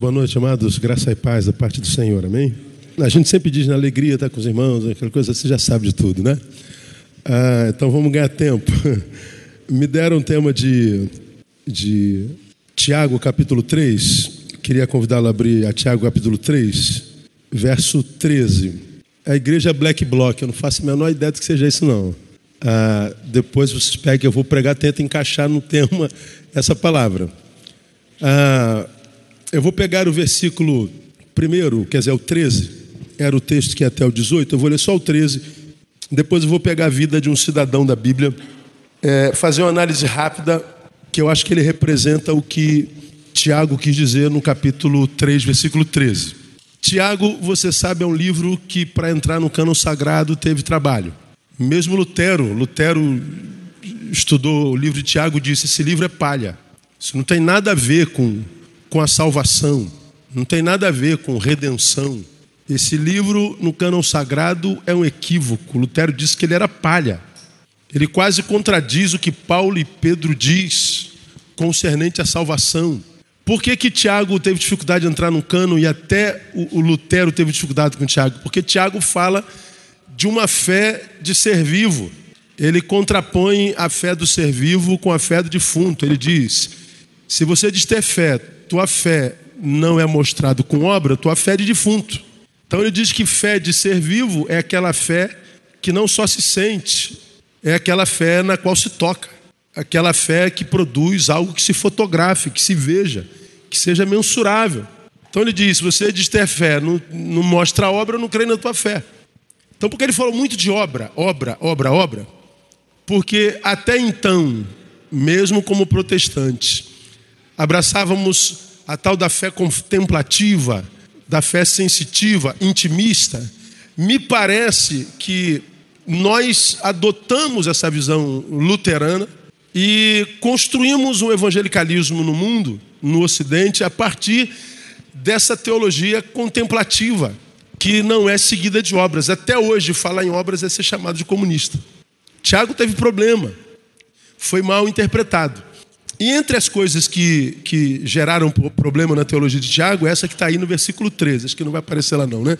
Boa noite, amados. Graça e paz da parte do Senhor, amém? A gente sempre diz na alegria, estar tá com os irmãos, aquela coisa, você já sabe de tudo, né? Ah, então vamos ganhar tempo. Me deram um tema de, de Tiago, capítulo 3. Queria convidá-lo a abrir a Tiago, capítulo 3, verso 13. A igreja Black Block, eu não faço a menor ideia do que seja isso, não. Ah, depois vocês pegam, eu vou pregar, tenta encaixar no tema essa palavra. Ah, eu vou pegar o versículo primeiro, quer dizer, o 13, era o texto que é até o 18, eu vou ler só o 13, depois eu vou pegar a vida de um cidadão da Bíblia, é, fazer uma análise rápida, que eu acho que ele representa o que Tiago quis dizer no capítulo 3, versículo 13. Tiago, você sabe, é um livro que para entrar no cano sagrado teve trabalho. Mesmo Lutero, Lutero estudou o livro de Tiago e disse: esse livro é palha. Isso não tem nada a ver com com a salvação, não tem nada a ver com redenção. Esse livro, no cânon sagrado, é um equívoco. Lutero disse que ele era palha. Ele quase contradiz o que Paulo e Pedro diz concernente à salvação. Por que, que Tiago teve dificuldade de entrar no cano e até o, o Lutero teve dificuldade com Tiago? Porque Tiago fala de uma fé de ser vivo. Ele contrapõe a fé do ser vivo com a fé do defunto. Ele diz: se você diz ter fé, tua fé não é mostrado com obra, tua fé é de defunto. Então ele diz que fé de ser vivo é aquela fé que não só se sente, é aquela fé na qual se toca, aquela fé que produz algo que se fotografe, que se veja, que seja mensurável. Então ele diz: você diz ter fé, não, não mostra a obra, não crê na tua fé. Então, porque ele falou muito de obra, obra, obra, obra, porque até então, mesmo como protestante, abraçávamos a tal da fé contemplativa, da fé sensitiva, intimista, me parece que nós adotamos essa visão luterana e construímos um evangelicalismo no mundo, no Ocidente, a partir dessa teologia contemplativa, que não é seguida de obras. Até hoje, falar em obras é ser chamado de comunista. Tiago teve problema, foi mal interpretado. E entre as coisas que, que geraram problema na teologia de Tiago, essa que está aí no versículo 13, acho que não vai aparecer lá não, né?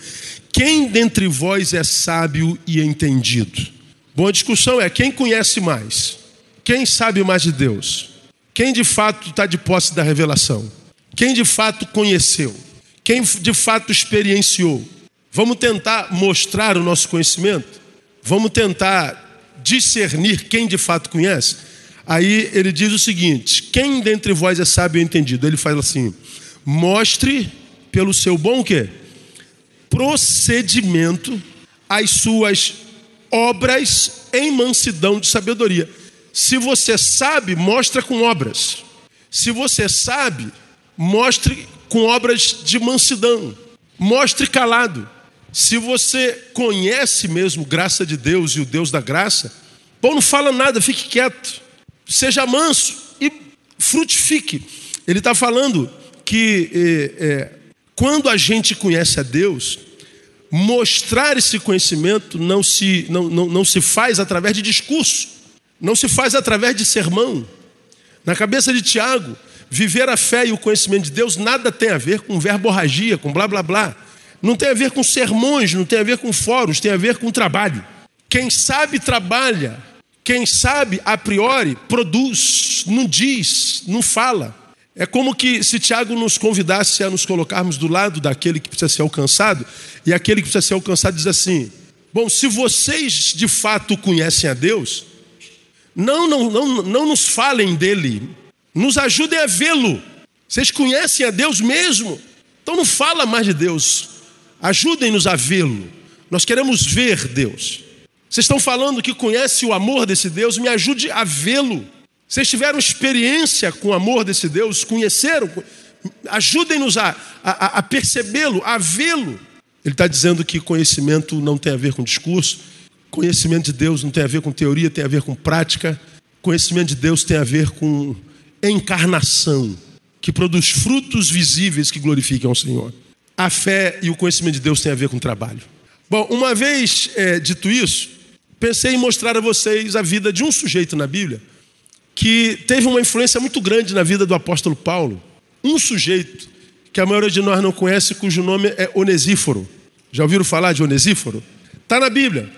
Quem dentre vós é sábio e entendido? Bom, a discussão é quem conhece mais? Quem sabe mais de Deus? Quem de fato está de posse da revelação? Quem de fato conheceu? Quem de fato experienciou? Vamos tentar mostrar o nosso conhecimento? Vamos tentar discernir quem de fato conhece? Aí ele diz o seguinte: quem dentre vós é sábio e entendido? Ele fala assim: mostre pelo seu bom quê? Procedimento as suas obras em mansidão de sabedoria. Se você sabe, mostra com obras. Se você sabe, mostre com obras de mansidão. Mostre calado. Se você conhece mesmo graça de Deus e o Deus da graça, bom, não fala nada, fique quieto seja manso e frutifique. Ele está falando que é, é, quando a gente conhece a Deus, mostrar esse conhecimento não se, não, não, não se faz através de discurso, não se faz através de sermão. Na cabeça de Tiago, viver a fé e o conhecimento de Deus nada tem a ver com verborragia, com blá blá blá. Não tem a ver com sermões, não tem a ver com fóruns, tem a ver com trabalho. Quem sabe trabalha, quem sabe, a priori, produz, não diz, não fala. É como que se Tiago nos convidasse a nos colocarmos do lado daquele que precisa ser alcançado, e aquele que precisa ser alcançado diz assim: Bom, se vocês de fato conhecem a Deus, não, não, não, não nos falem dele, nos ajudem a vê-lo. Vocês conhecem a Deus mesmo, então não fala mais de Deus, ajudem-nos a vê-lo. Nós queremos ver Deus. Vocês estão falando que conhece o amor desse Deus, me ajude a vê-lo. Vocês tiveram experiência com o amor desse Deus, conheceram, ajudem-nos a, a, a percebê-lo, a vê-lo. Ele está dizendo que conhecimento não tem a ver com discurso, conhecimento de Deus não tem a ver com teoria, tem a ver com prática. Conhecimento de Deus tem a ver com encarnação, que produz frutos visíveis que glorifiquem ao Senhor. A fé e o conhecimento de Deus tem a ver com trabalho. Bom, uma vez é, dito isso, pensei em mostrar a vocês a vida de um sujeito na Bíblia que teve uma influência muito grande na vida do apóstolo Paulo. Um sujeito que a maioria de nós não conhece, cujo nome é Onesíforo. Já ouviram falar de Onesíforo? Está na Bíblia.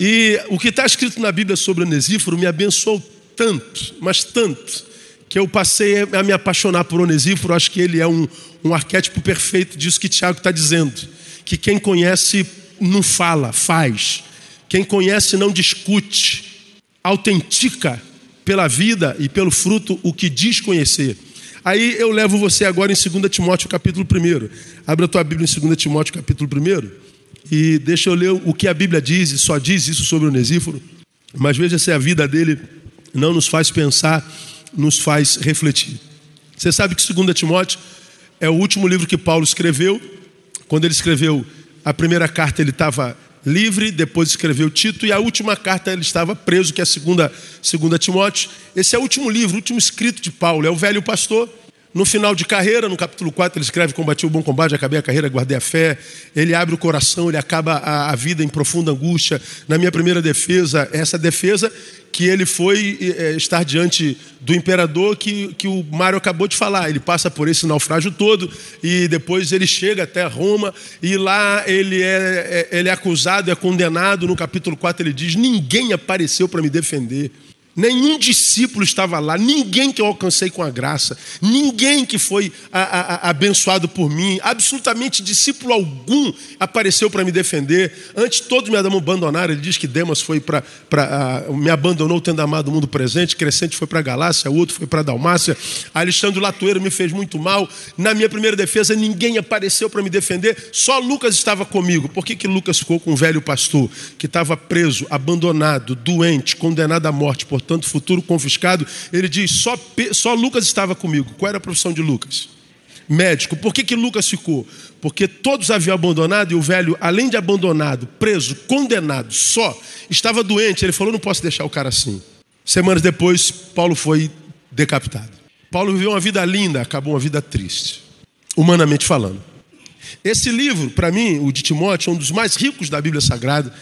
E o que está escrito na Bíblia sobre Onesíforo me abençoou tanto, mas tanto, que eu passei a me apaixonar por Onesíforo. Acho que ele é um, um arquétipo perfeito disso que Tiago está dizendo. Que quem conhece não fala, faz. Quem conhece não discute, autentica pela vida e pelo fruto o que diz conhecer. Aí eu levo você agora em 2 Timóteo capítulo 1. Abra a tua Bíblia em 2 Timóteo capítulo 1 e deixa eu ler o que a Bíblia diz, e só diz isso sobre o Onesíforo. Mas veja se a vida dele não nos faz pensar, nos faz refletir. Você sabe que 2 Timóteo é o último livro que Paulo escreveu. Quando ele escreveu a primeira carta, ele estava livre, depois escreveu Tito, e a última carta ele estava preso, que é a segunda, segunda Timóteo. Esse é o último livro, o último escrito de Paulo, é o velho pastor. No final de carreira, no capítulo 4, ele escreve: Combati o bom combate, acabei a carreira, guardei a fé. Ele abre o coração, ele acaba a, a vida em profunda angústia. Na minha primeira defesa, essa defesa que ele foi é, estar diante do imperador que, que o Mário acabou de falar. Ele passa por esse naufrágio todo e depois ele chega até Roma e lá ele é, é ele é acusado, é condenado. No capítulo 4 ele diz: Ninguém apareceu para me defender. Nenhum discípulo estava lá, ninguém que eu alcancei com a graça, ninguém que foi a, a, a, abençoado por mim, absolutamente discípulo algum apareceu para me defender. Antes todos me abandonaram. Ele diz que Demas foi para me abandonou tendo amado o mundo presente, Crescente foi para Galácia, outro foi para Dalmácia, Alexandre Latoeiro me fez muito mal. Na minha primeira defesa ninguém apareceu para me defender, só Lucas estava comigo. Por que, que Lucas ficou com o velho pastor que estava preso, abandonado, doente, condenado à morte por portanto, futuro confiscado. Ele diz: só, só Lucas estava comigo. Qual era a profissão de Lucas? Médico. Por que, que Lucas ficou? Porque todos haviam abandonado e o velho, além de abandonado, preso, condenado, só, estava doente. Ele falou: não posso deixar o cara assim. Semanas depois, Paulo foi decapitado. Paulo viveu uma vida linda, acabou uma vida triste, humanamente falando. Esse livro, para mim, o de Timóteo, é um dos mais ricos da Bíblia Sagrada.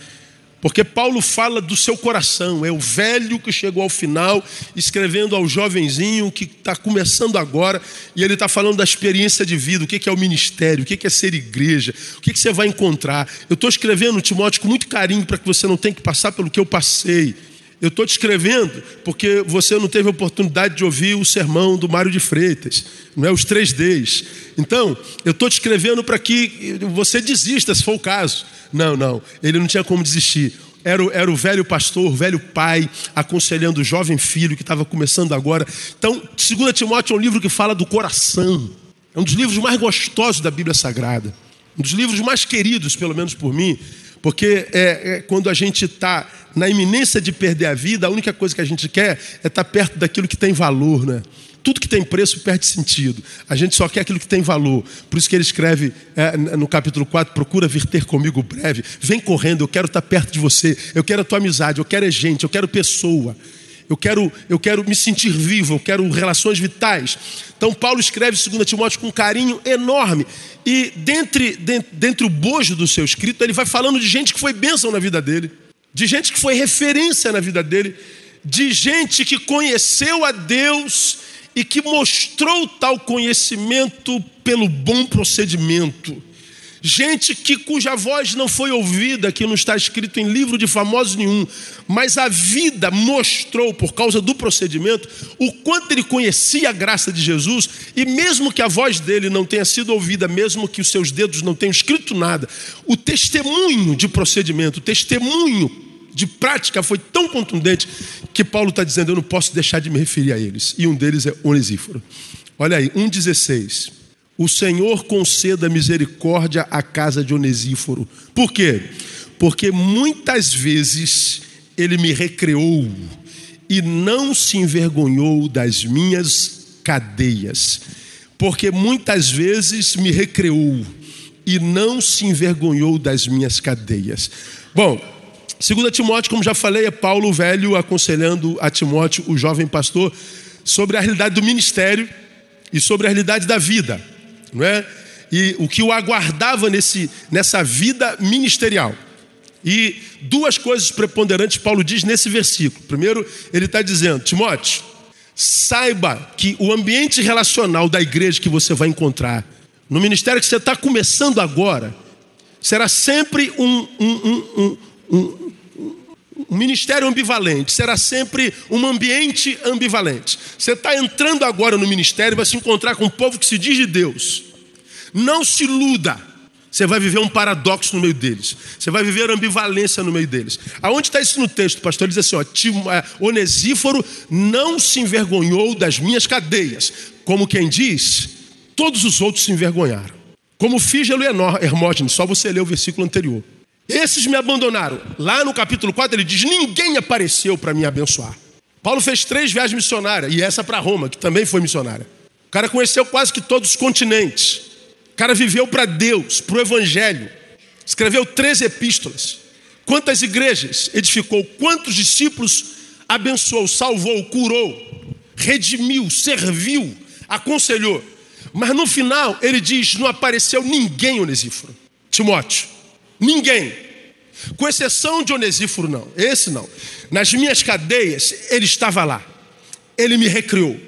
Porque Paulo fala do seu coração, é o velho que chegou ao final, escrevendo ao jovenzinho que está começando agora, e ele está falando da experiência de vida, o que é o ministério, o que é ser igreja, o que você vai encontrar. Eu estou escrevendo, Timóteo, com muito carinho para que você não tenha que passar pelo que eu passei. Eu estou te escrevendo porque você não teve oportunidade de ouvir o sermão do Mário de Freitas, não é? Os três Ds. Então, eu estou te escrevendo para que você desista, se for o caso. Não, não, ele não tinha como desistir. Era era o velho pastor, o velho pai, aconselhando o jovem filho que estava começando agora. Então, 2 Timóteo é um livro que fala do coração. É um dos livros mais gostosos da Bíblia Sagrada. Um dos livros mais queridos, pelo menos por mim, porque é, é quando a gente está na iminência de perder a vida, a única coisa que a gente quer é estar tá perto daquilo que tem valor, né? Tudo que tem preço perde sentido. A gente só quer aquilo que tem valor. Por isso que ele escreve é, no capítulo 4: procura vir ter comigo breve. Vem correndo, eu quero estar tá perto de você. Eu quero a tua amizade, eu quero é gente, eu quero pessoa. Eu quero, eu quero me sentir vivo, eu quero relações vitais. Então, Paulo escreve 2 Timóteo com um carinho enorme. E dentre, dentre, dentre o bojo do seu escrito, ele vai falando de gente que foi bênção na vida dele, de gente que foi referência na vida dele, de gente que conheceu a Deus e que mostrou tal conhecimento pelo bom procedimento. Gente que cuja voz não foi ouvida, que não está escrito em livro de famosos nenhum, mas a vida mostrou, por causa do procedimento, o quanto ele conhecia a graça de Jesus, e mesmo que a voz dele não tenha sido ouvida, mesmo que os seus dedos não tenham escrito nada, o testemunho de procedimento, o testemunho de prática foi tão contundente que Paulo está dizendo: eu não posso deixar de me referir a eles. E um deles é Onesíforo. Olha aí, 1,16. O Senhor conceda misericórdia à casa de Onesíforo. Por quê? Porque muitas vezes ele me recreou e não se envergonhou das minhas cadeias. Porque muitas vezes me recreou e não se envergonhou das minhas cadeias. Bom, 2 Timóteo, como já falei, é Paulo velho aconselhando a Timóteo, o jovem pastor, sobre a realidade do ministério e sobre a realidade da vida não é? E o que o aguardava nesse, nessa vida ministerial. E duas coisas preponderantes Paulo diz nesse versículo. Primeiro, ele está dizendo: Timóteo, saiba que o ambiente relacional da igreja que você vai encontrar no ministério que você está começando agora, será sempre um, um, um, um, ministério ambivalente, será sempre um ambiente ambivalente. Você está entrando agora no ministério e vai se encontrar com um povo que se diz de Deus. Não se iluda. Você vai viver um paradoxo no meio deles. Você vai viver ambivalência no meio deles. Aonde está isso no texto, pastor? Ele diz assim: ó, é, Onesíforo não se envergonhou das minhas cadeias. Como quem diz, todos os outros se envergonharam. Como e Hermógenes, só você lê o versículo anterior. Esses me abandonaram. Lá no capítulo 4 ele diz: Ninguém apareceu para me abençoar. Paulo fez três viagens missionárias, e essa para Roma, que também foi missionária. O cara conheceu quase que todos os continentes. O cara viveu para Deus, para o Evangelho. Escreveu três epístolas. Quantas igrejas edificou? Quantos discípulos abençoou, salvou, curou, redimiu, serviu, aconselhou? Mas no final ele diz: não apareceu ninguém, Onesíforo. Timóteo, ninguém. Com exceção de Onesíforo, não. Esse não. Nas minhas cadeias, ele estava lá. Ele me recriou.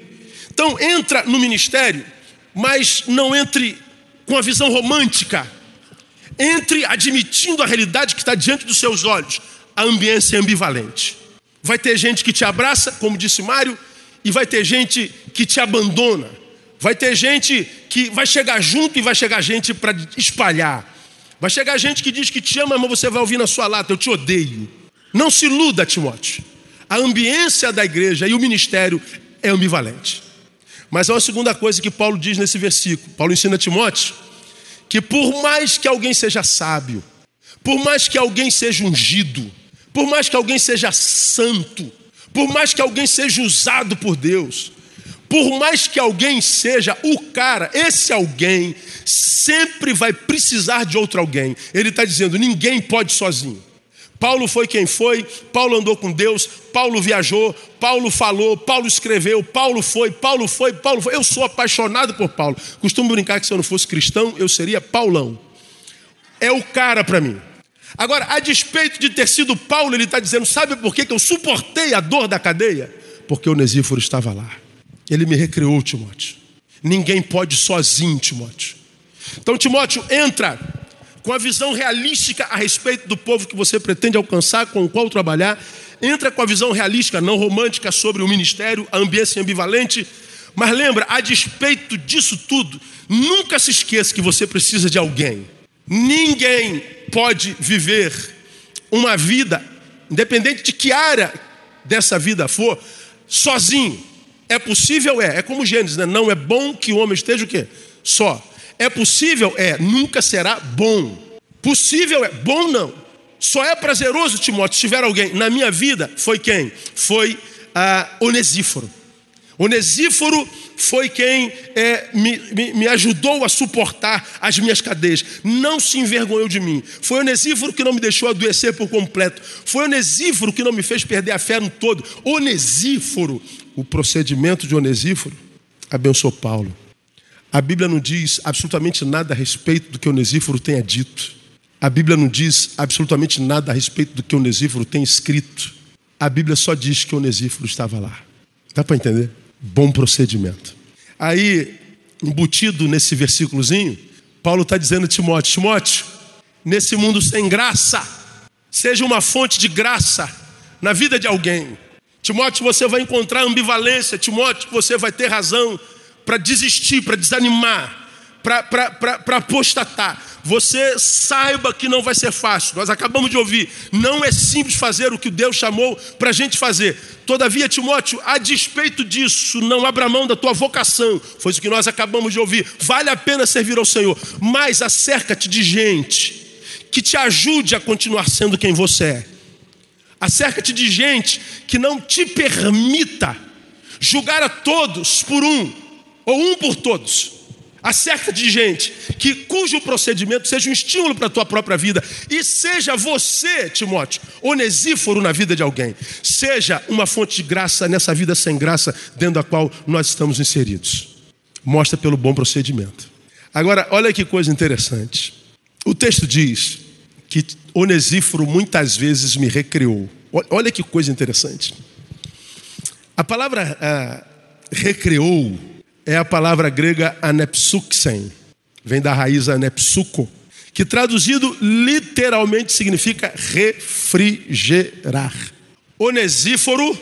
Então entra no ministério, mas não entre com a visão romântica. Entre admitindo a realidade que está diante dos seus olhos. A ambiência é ambivalente. Vai ter gente que te abraça, como disse Mário, e vai ter gente que te abandona. Vai ter gente que vai chegar junto e vai chegar gente para espalhar. Vai chegar gente que diz que te ama, mas você vai ouvir na sua lata: Eu te odeio. Não se iluda, Timóteo. A ambiência da igreja e o ministério é ambivalente. Mas há uma segunda coisa que Paulo diz nesse versículo. Paulo ensina a Timóteo que por mais que alguém seja sábio, por mais que alguém seja ungido, por mais que alguém seja santo, por mais que alguém seja usado por Deus, por mais que alguém seja o cara, esse alguém sempre vai precisar de outro alguém. Ele está dizendo: ninguém pode sozinho. Paulo foi quem foi, Paulo andou com Deus, Paulo viajou, Paulo falou, Paulo escreveu, Paulo foi, Paulo foi, Paulo foi. Eu sou apaixonado por Paulo. Costumo brincar que se eu não fosse cristão, eu seria Paulão. É o cara para mim. Agora, a despeito de ter sido Paulo, ele está dizendo: sabe por que eu suportei a dor da cadeia? Porque o Nesíforo estava lá. Ele me recriou, Timóteo. Ninguém pode sozinho, Timóteo. Então, Timóteo, entra com a visão realística a respeito do povo que você pretende alcançar, com o qual trabalhar. Entra com a visão realística, não romântica, sobre o ministério, a ambiência ambivalente. Mas lembra, a despeito disso tudo, nunca se esqueça que você precisa de alguém. Ninguém pode viver uma vida, independente de que área dessa vida for, sozinho. É possível? É. É como Gênesis, né? Não é bom que o homem esteja o quê? Só. É possível? É, nunca será bom. Possível é, bom não. Só é prazeroso, Timóteo, se tiver alguém. Na minha vida, foi quem? Foi ah, Onesíforo. Onesíforo foi quem é, me, me, me, ajudou a suportar as minhas cadeias. Não se envergonhou de mim. Foi Onesíforo que não me deixou adoecer por completo. Foi Onesíforo que não me fez perder a fé no todo. Onesíforo, o procedimento de Onesíforo, abençoou Paulo. A Bíblia não diz absolutamente nada a respeito do que Onesíforo tenha dito. A Bíblia não diz absolutamente nada a respeito do que Onesíforo tem escrito. A Bíblia só diz que Onesíforo estava lá. Dá para entender? Bom procedimento. Aí, embutido nesse versículozinho, Paulo está dizendo a Timóteo: Timóteo, nesse mundo sem graça, seja uma fonte de graça na vida de alguém. Timóteo, você vai encontrar ambivalência. Timóteo, você vai ter razão para desistir, para desanimar, para apostatar. Você saiba que não vai ser fácil. Nós acabamos de ouvir. Não é simples fazer o que Deus chamou para a gente fazer. Todavia, Timóteo, a despeito disso, não abra mão da tua vocação. Foi isso que nós acabamos de ouvir. Vale a pena servir ao Senhor. Mas acerca-te de gente que te ajude a continuar sendo quem você é. Acerca-te de gente que não te permita julgar a todos por um ou um por todos. Acerca de gente que cujo procedimento seja um estímulo para a tua própria vida e seja você, Timóteo, onesíforo na vida de alguém. Seja uma fonte de graça nessa vida sem graça dentro da qual nós estamos inseridos. Mostra pelo bom procedimento. Agora, olha que coisa interessante. O texto diz que Onesíforo muitas vezes me recriou. Olha que coisa interessante. A palavra ah, recriou é a palavra grega anepsuxen. vem da raiz anepsuco, que traduzido literalmente significa refrigerar. Onesíforo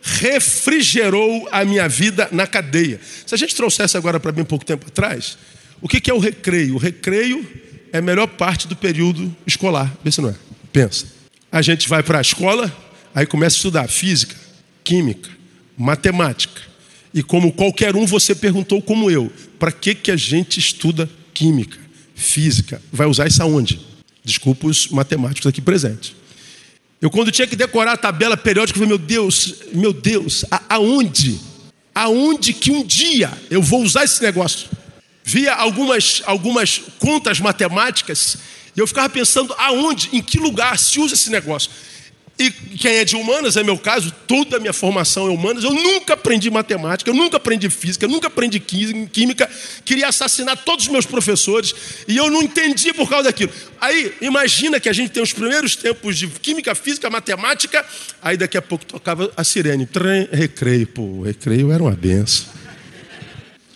refrigerou a minha vida na cadeia. Se a gente trouxesse agora para bem pouco tempo atrás, o que é o recreio? O recreio é a melhor parte do período escolar. Vê se não é. Pensa. A gente vai para a escola, aí começa a estudar física, química, matemática. E como qualquer um, você perguntou como eu, para que, que a gente estuda química, física? Vai usar isso aonde? Desculpa os matemáticos aqui presentes. Eu, quando tinha que decorar a tabela periódica, eu falei, meu Deus, meu Deus, aonde? Aonde que um dia eu vou usar esse negócio? Via algumas, algumas contas matemáticas e eu ficava pensando aonde, em que lugar se usa esse negócio. E quem é de humanas, é meu caso, toda a minha formação é humanas. Eu nunca aprendi matemática, eu nunca aprendi física, eu nunca aprendi química. Queria assassinar todos os meus professores e eu não entendi por causa daquilo. Aí, imagina que a gente tem os primeiros tempos de química, física, matemática. Aí daqui a pouco tocava a sirene. Trem, recreio. Pô, recreio era uma benção.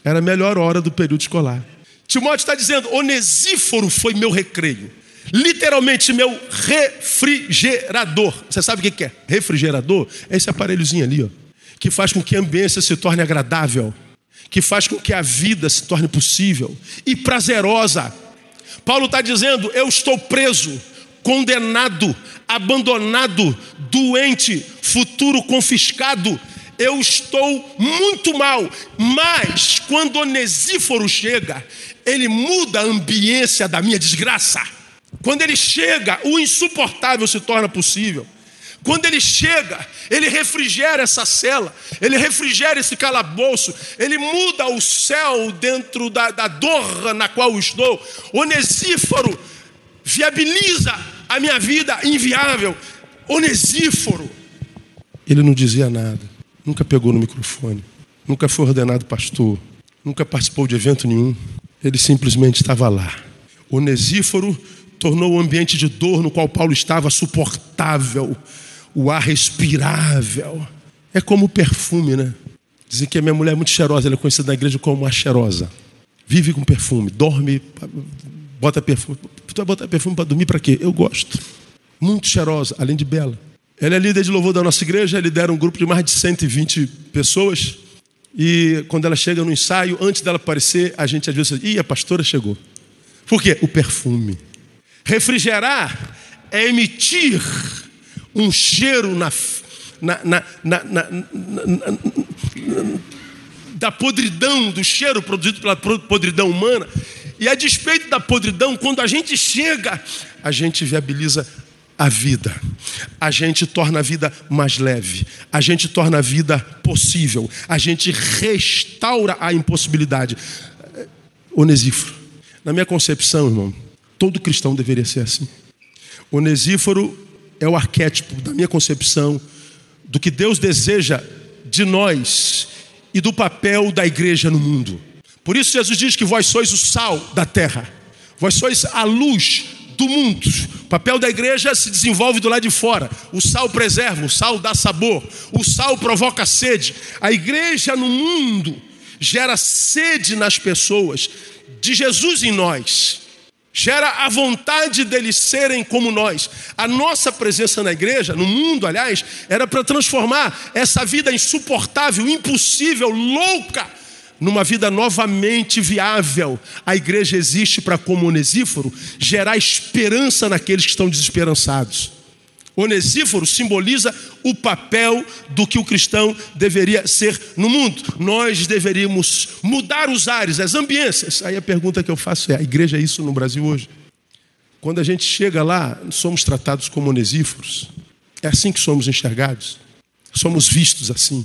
Era a melhor hora do período escolar. Timóteo está dizendo: Onesíforo foi meu recreio. Literalmente, meu refrigerador. Você sabe o que é? Refrigerador é esse aparelhozinho ali, ó, que faz com que a ambiência se torne agradável, que faz com que a vida se torne possível e prazerosa. Paulo está dizendo: eu estou preso, condenado, abandonado, doente, futuro confiscado. Eu estou muito mal, mas quando Onesíforo chega, ele muda a ambiência da minha desgraça. Quando ele chega, o insuportável se torna possível. Quando ele chega, ele refrigera essa cela, ele refrigera esse calabouço, ele muda o céu dentro da, da dor na qual estou. Onesíforo viabiliza a minha vida inviável. Onesíforo. Ele não dizia nada, nunca pegou no microfone, nunca foi ordenado pastor, nunca participou de evento nenhum. Ele simplesmente estava lá. Onesíforo tornou o ambiente de dor no qual Paulo estava suportável, o ar respirável. É como perfume, né? Dizem que a minha mulher é muito cheirosa, ela é conhecida na igreja como uma cheirosa. Vive com perfume, dorme, bota perfume. Tu vai botar perfume para dormir para quê? Eu gosto. Muito cheirosa, além de bela. Ela é líder de louvor da nossa igreja, lidera um grupo de mais de 120 pessoas. E quando ela chega no ensaio, antes dela aparecer, a gente às vezes diz, ih, a pastora chegou. Por quê? O perfume. Refrigerar é emitir um cheiro na, na, na, da podridão, do cheiro produzido pela podridão humana. E a despeito da podridão, quando a gente chega, a gente viabiliza a vida, a gente torna a vida mais leve, a gente torna a vida possível, a gente restaura a impossibilidade. Onesíforo, na minha concepção, irmão, Todo cristão deveria ser assim. Onesíforo é o arquétipo da minha concepção do que Deus deseja de nós e do papel da igreja no mundo. Por isso Jesus diz que vós sois o sal da terra, vós sois a luz do mundo. O papel da igreja se desenvolve do lado de fora. O sal preserva, o sal dá sabor, o sal provoca sede. A igreja no mundo gera sede nas pessoas de Jesus em nós gera a vontade deles serem como nós. A nossa presença na igreja, no mundo, aliás, era para transformar essa vida insuportável, impossível, louca, numa vida novamente viável. A igreja existe para, como Onesíforo, gerar esperança naqueles que estão desesperançados. Onesíforo simboliza o papel do que o cristão deveria ser no mundo. Nós deveríamos mudar os ares, as ambiências. Aí a pergunta que eu faço é: a igreja é isso no Brasil hoje? Quando a gente chega lá, somos tratados como onesíforos. É assim que somos enxergados. Somos vistos assim.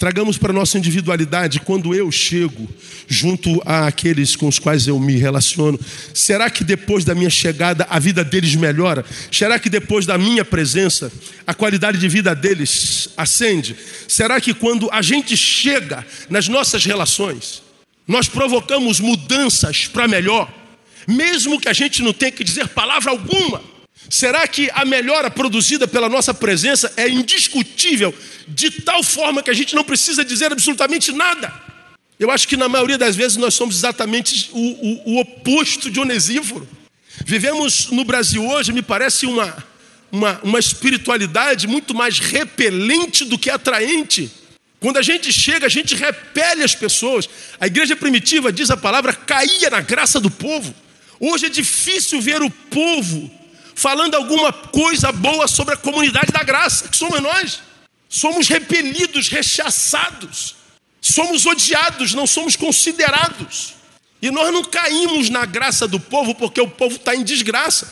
Tragamos para a nossa individualidade quando eu chego junto àqueles com os quais eu me relaciono. Será que depois da minha chegada a vida deles melhora? Será que depois da minha presença a qualidade de vida deles ascende? Será que quando a gente chega nas nossas relações, nós provocamos mudanças para melhor, mesmo que a gente não tenha que dizer palavra alguma? Será que a melhora produzida pela nossa presença é indiscutível, de tal forma que a gente não precisa dizer absolutamente nada? Eu acho que na maioria das vezes nós somos exatamente o, o, o oposto de Onesíforo. Vivemos no Brasil hoje, me parece uma, uma, uma espiritualidade muito mais repelente do que atraente. Quando a gente chega, a gente repele as pessoas. A igreja primitiva, diz a palavra, caía na graça do povo. Hoje é difícil ver o povo falando alguma coisa boa sobre a comunidade da graça, que somos nós. Somos repelidos, rechaçados. Somos odiados, não somos considerados. E nós não caímos na graça do povo porque o povo está em desgraça.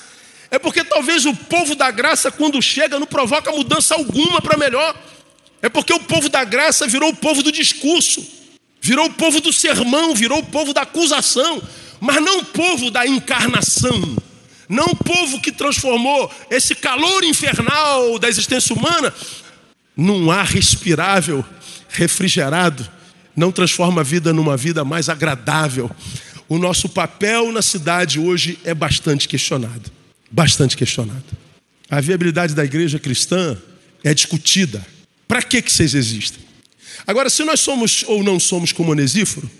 É porque talvez o povo da graça, quando chega, não provoca mudança alguma para melhor. É porque o povo da graça virou o povo do discurso, virou o povo do sermão, virou o povo da acusação, mas não o povo da encarnação, não o povo que transformou esse calor infernal da existência humana num ar respirável, refrigerado, não transforma a vida numa vida mais agradável. O nosso papel na cidade hoje é bastante questionado. Bastante questionado. A viabilidade da igreja cristã é discutida. Para que, que vocês existem? Agora, se nós somos ou não somos como Onesíforo,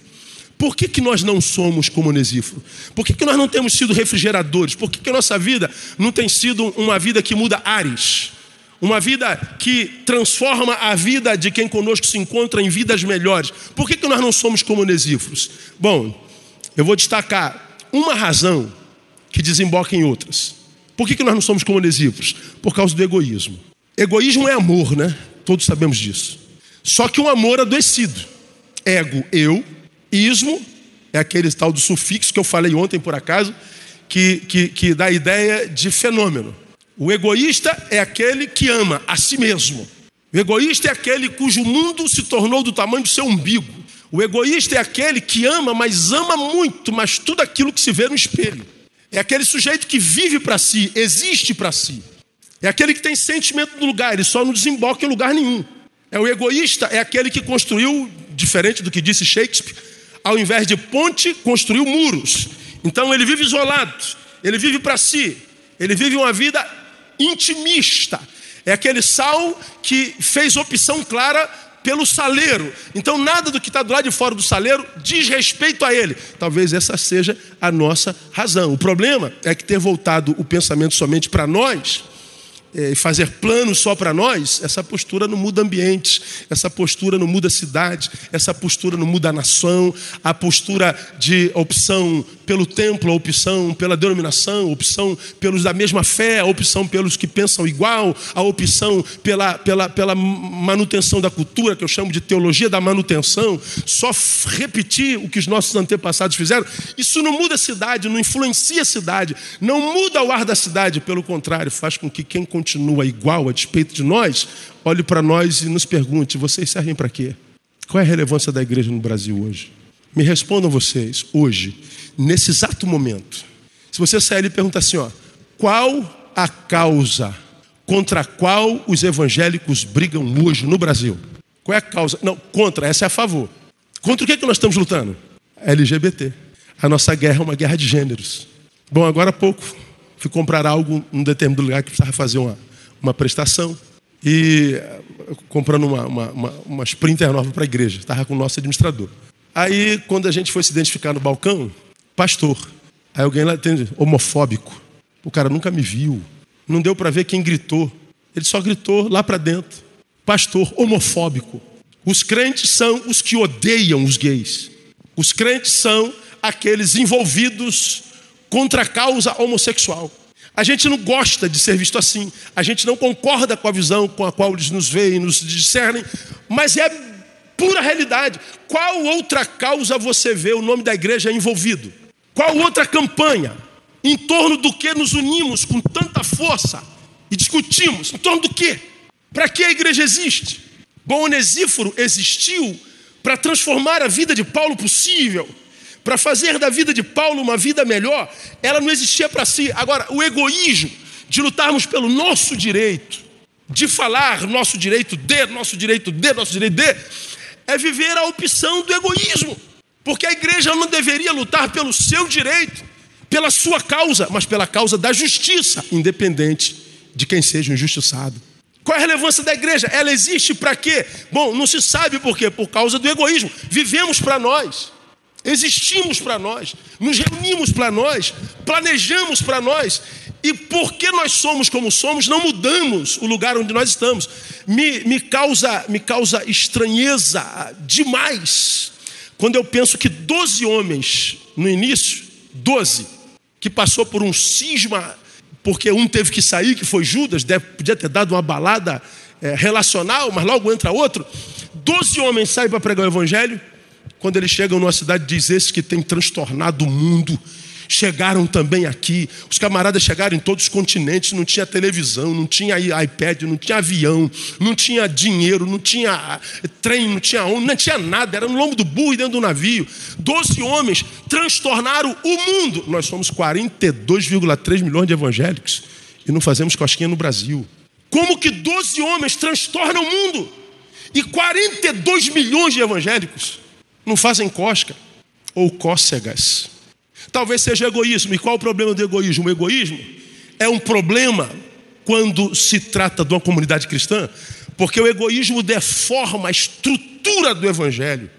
por que, que nós não somos como Onesíforo? Por que, que nós não temos sido refrigeradores? Por que, que a nossa vida não tem sido uma vida que muda ares? Uma vida que transforma a vida de quem conosco se encontra em vidas melhores. Por que, que nós não somos como Onesíforos? Bom, eu vou destacar uma razão que desemboca em outras. Por que, que nós não somos como Onesíforos? Por causa do egoísmo. Egoísmo é amor, né? Todos sabemos disso. Só que um amor adoecido. Ego, eu. Ismo é aquele tal do sufixo que eu falei ontem, por acaso, que, que, que dá a ideia de fenômeno. O egoísta é aquele que ama a si mesmo. O egoísta é aquele cujo mundo se tornou do tamanho do seu umbigo. O egoísta é aquele que ama, mas ama muito, mas tudo aquilo que se vê no espelho. É aquele sujeito que vive para si, existe para si. É aquele que tem sentimento do lugar, ele só não desemboca em lugar nenhum. É o egoísta, é aquele que construiu, diferente do que disse Shakespeare, ao invés de ponte, construiu muros. Então ele vive isolado, ele vive para si, ele vive uma vida intimista. É aquele sal que fez opção clara pelo saleiro. Então, nada do que está do lado de fora do saleiro diz respeito a ele. Talvez essa seja a nossa razão. O problema é que ter voltado o pensamento somente para nós é, fazer planos só para nós, essa postura não muda ambientes, essa postura não muda cidade, essa postura não muda a nação, a postura de opção pelo templo, a opção pela denominação, a opção pelos da mesma fé, a opção pelos que pensam igual, a opção pela, pela, pela manutenção da cultura, que eu chamo de teologia da manutenção, só repetir o que os nossos antepassados fizeram, isso não muda a cidade, não influencia a cidade, não muda o ar da cidade, pelo contrário, faz com que quem continua igual a despeito de nós, olhe para nós e nos pergunte: vocês servem para quê? Qual é a relevância da igreja no Brasil hoje? Me respondam vocês, hoje, nesse exato momento. Se você sair e perguntar assim, ó, qual a causa contra a qual os evangélicos brigam hoje no Brasil? Qual é a causa? Não, contra, essa é a favor. Contra o que, é que nós estamos lutando? LGBT. A nossa guerra é uma guerra de gêneros. Bom, agora há pouco fui comprar algo num determinado lugar que precisava fazer uma, uma prestação. E comprando uma, uma, uma, uma sprinter nova para a igreja. Estava com o nosso administrador. Aí, quando a gente foi se identificar no balcão, pastor. Aí alguém lá tem homofóbico. O cara nunca me viu. Não deu para ver quem gritou. Ele só gritou lá para dentro. Pastor homofóbico. Os crentes são os que odeiam os gays. Os crentes são aqueles envolvidos contra a causa homossexual. A gente não gosta de ser visto assim, a gente não concorda com a visão com a qual eles nos veem, e nos discernem, mas é pura realidade. Qual outra causa você vê o nome da igreja envolvido? Qual outra campanha? Em torno do que nos unimos com tanta força e discutimos? Em torno do que? Para que a igreja existe? Bom, Onesíforo existiu para transformar a vida de Paulo possível para fazer da vida de Paulo uma vida melhor, ela não existia para si. Agora, o egoísmo de lutarmos pelo nosso direito, de falar nosso direito de, nosso direito de, nosso direito de, é viver a opção do egoísmo. Porque a igreja não deveria lutar pelo seu direito, pela sua causa, mas pela causa da justiça, independente de quem seja o injustiçado. Qual é a relevância da igreja? Ela existe para quê? Bom, não se sabe por quê. Por causa do egoísmo. Vivemos para nós, existimos para nós, nos reunimos para nós, planejamos para nós. E porque nós somos como somos, não mudamos o lugar onde nós estamos. Me, me, causa, me causa estranheza demais quando eu penso que 12 homens no início, 12, que passou por um cisma porque um teve que sair, que foi Judas, deve, podia ter dado uma balada é, relacional, mas logo entra outro. Doze homens saem para pregar o evangelho. Quando eles chegam numa cidade, diz esse que tem transtornado o mundo chegaram também aqui. Os camaradas chegaram em todos os continentes, não tinha televisão, não tinha iPad, não tinha avião, não tinha dinheiro, não tinha eh, trem, não tinha onda, não tinha nada, era no lombo do burro e dentro do navio. Doze homens transtornaram o mundo. Nós somos 42,3 milhões de evangélicos e não fazemos cosquinha no Brasil. Como que 12 homens transtornam o mundo? E 42 milhões de evangélicos não fazem cosca ou cócegas. Talvez seja egoísmo. E qual o problema do egoísmo? O egoísmo é um problema quando se trata de uma comunidade cristã, porque o egoísmo deforma a estrutura do evangelho,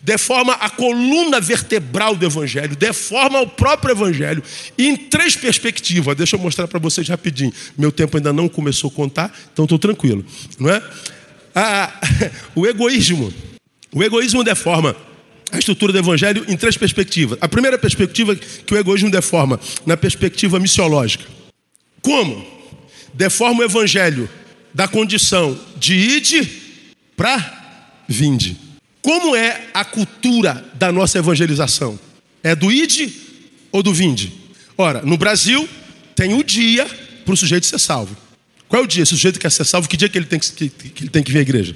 deforma a coluna vertebral do evangelho, deforma o próprio evangelho. Em três perspectivas, deixa eu mostrar para vocês rapidinho. Meu tempo ainda não começou a contar, então estou tranquilo, não é? Ah, o egoísmo, o egoísmo deforma a estrutura do evangelho em três perspectivas. A primeira perspectiva que o egoísmo deforma, na perspectiva missiológica. Como? Deforma o evangelho da condição de ide para vinde. Como é a cultura da nossa evangelização? É do ide ou do vinde? Ora, no Brasil tem o dia para o sujeito ser salvo. Qual é o dia? Se o sujeito quer ser salvo, que dia que ele tem que, que, que ele tem que vir à igreja?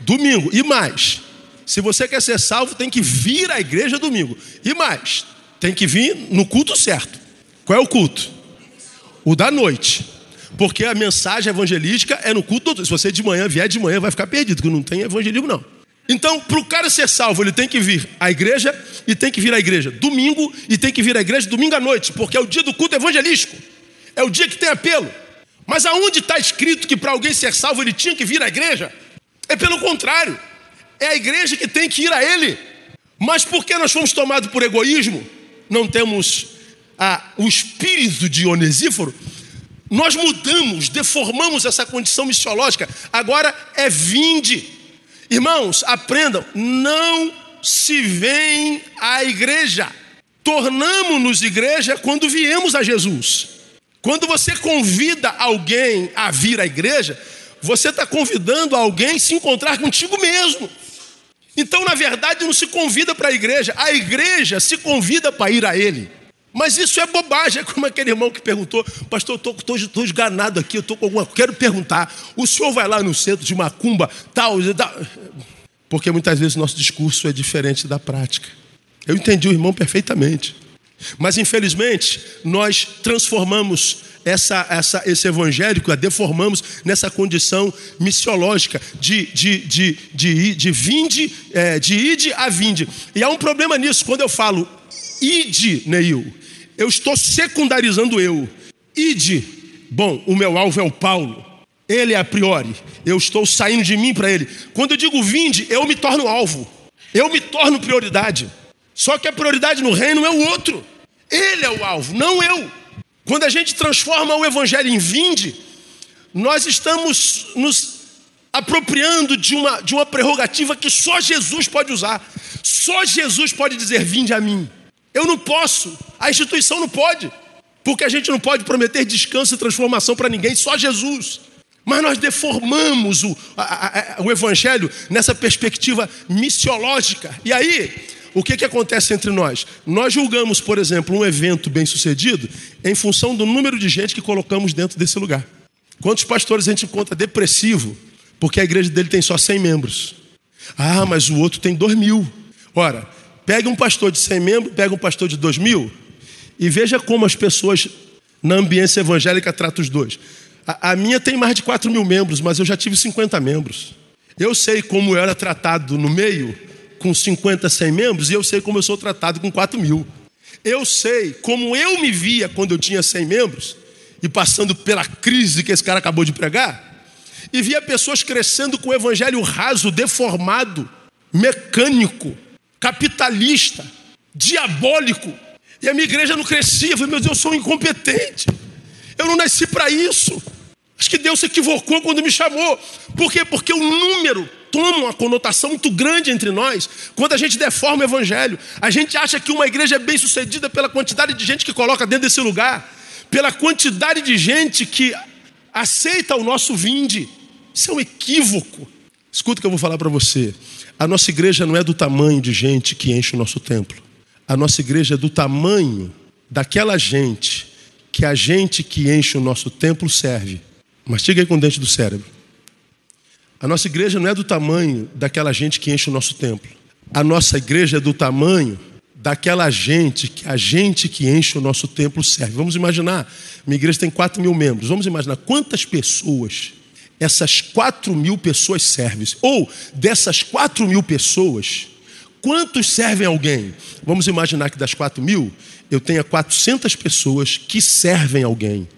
Domingo. E mais? Se você quer ser salvo, tem que vir à igreja domingo. E mais, tem que vir no culto certo. Qual é o culto? O da noite. Porque a mensagem evangelística é no culto. Se você de manhã vier de manhã, vai ficar perdido, porque não tem evangelismo, não. Então, para o cara ser salvo, ele tem que vir à igreja e tem que vir à igreja domingo e tem que vir à igreja domingo à noite, porque é o dia do culto evangelístico. É o dia que tem apelo. Mas aonde está escrito que para alguém ser salvo ele tinha que vir à igreja? É pelo contrário. É a igreja que tem que ir a Ele. Mas porque nós fomos tomados por egoísmo, não temos a, o espírito de Onesíforo, nós mudamos, deformamos essa condição missiológica. Agora é vinde. Irmãos, aprendam, não se vem à igreja. Tornamos-nos igreja quando viemos a Jesus. Quando você convida alguém a vir à igreja, você está convidando alguém a se encontrar contigo mesmo. Então, na verdade, não se convida para a igreja, a igreja se convida para ir a ele. Mas isso é bobagem, é como aquele irmão que perguntou, pastor, eu estou esganado aqui, eu estou com alguma. Quero perguntar, o senhor vai lá no centro de Macumba, tal, tal. Porque muitas vezes nosso discurso é diferente da prática. Eu entendi o irmão perfeitamente. Mas infelizmente, nós transformamos essa, essa, esse evangélico, a deformamos nessa condição missiológica de, de, de, de, de vinde, é, de ide a vinde. E há um problema nisso, quando eu falo ide, Neil, eu estou secundarizando eu. Ide, bom, o meu alvo é o Paulo. Ele é a priori. Eu estou saindo de mim para ele. Quando eu digo vinde, eu me torno alvo. Eu me torno prioridade. Só que a prioridade no reino é o outro. Ele é o alvo, não eu. Quando a gente transforma o evangelho em vinde, nós estamos nos apropriando de uma, de uma prerrogativa que só Jesus pode usar. Só Jesus pode dizer: Vinde a mim. Eu não posso, a instituição não pode, porque a gente não pode prometer descanso e transformação para ninguém, só Jesus. Mas nós deformamos o, a, a, o Evangelho nessa perspectiva missiológica. E aí, o que, que acontece entre nós? Nós julgamos, por exemplo, um evento bem sucedido em função do número de gente que colocamos dentro desse lugar. Quantos pastores a gente encontra depressivo porque a igreja dele tem só 100 membros? Ah, mas o outro tem 2 mil. Ora, pega um pastor de 100 membros, pega um pastor de 2 mil e veja como as pessoas na ambiência evangélica tratam os dois. A, a minha tem mais de 4 mil membros, mas eu já tive 50 membros. Eu sei como eu era tratado no meio com 50, 100 membros e eu sei como eu sou tratado com 4 mil. Eu sei como eu me via quando eu tinha 100 membros e passando pela crise que esse cara acabou de pregar. e via pessoas crescendo com o evangelho raso, deformado, mecânico, capitalista, diabólico. E a minha igreja não crescia. Eu falei, meu Deus, eu sou um incompetente. Eu não nasci para isso. Acho que Deus se equivocou quando me chamou. Por quê? Porque o número toma uma conotação muito grande entre nós quando a gente deforma o evangelho. A gente acha que uma igreja é bem sucedida pela quantidade de gente que coloca dentro desse lugar, pela quantidade de gente que aceita o nosso vinde. Isso é um equívoco. Escuta o que eu vou falar para você. A nossa igreja não é do tamanho de gente que enche o nosso templo. A nossa igreja é do tamanho daquela gente que a gente que enche o nosso templo serve. Mastiga aí com o dente do cérebro. A nossa igreja não é do tamanho daquela gente que enche o nosso templo. A nossa igreja é do tamanho daquela gente que a gente que enche o nosso templo serve. Vamos imaginar, minha igreja tem 4 mil membros. Vamos imaginar quantas pessoas essas 4 mil pessoas servem. Ou dessas 4 mil pessoas, quantos servem alguém? Vamos imaginar que das 4 mil, eu tenha 400 pessoas que servem alguém.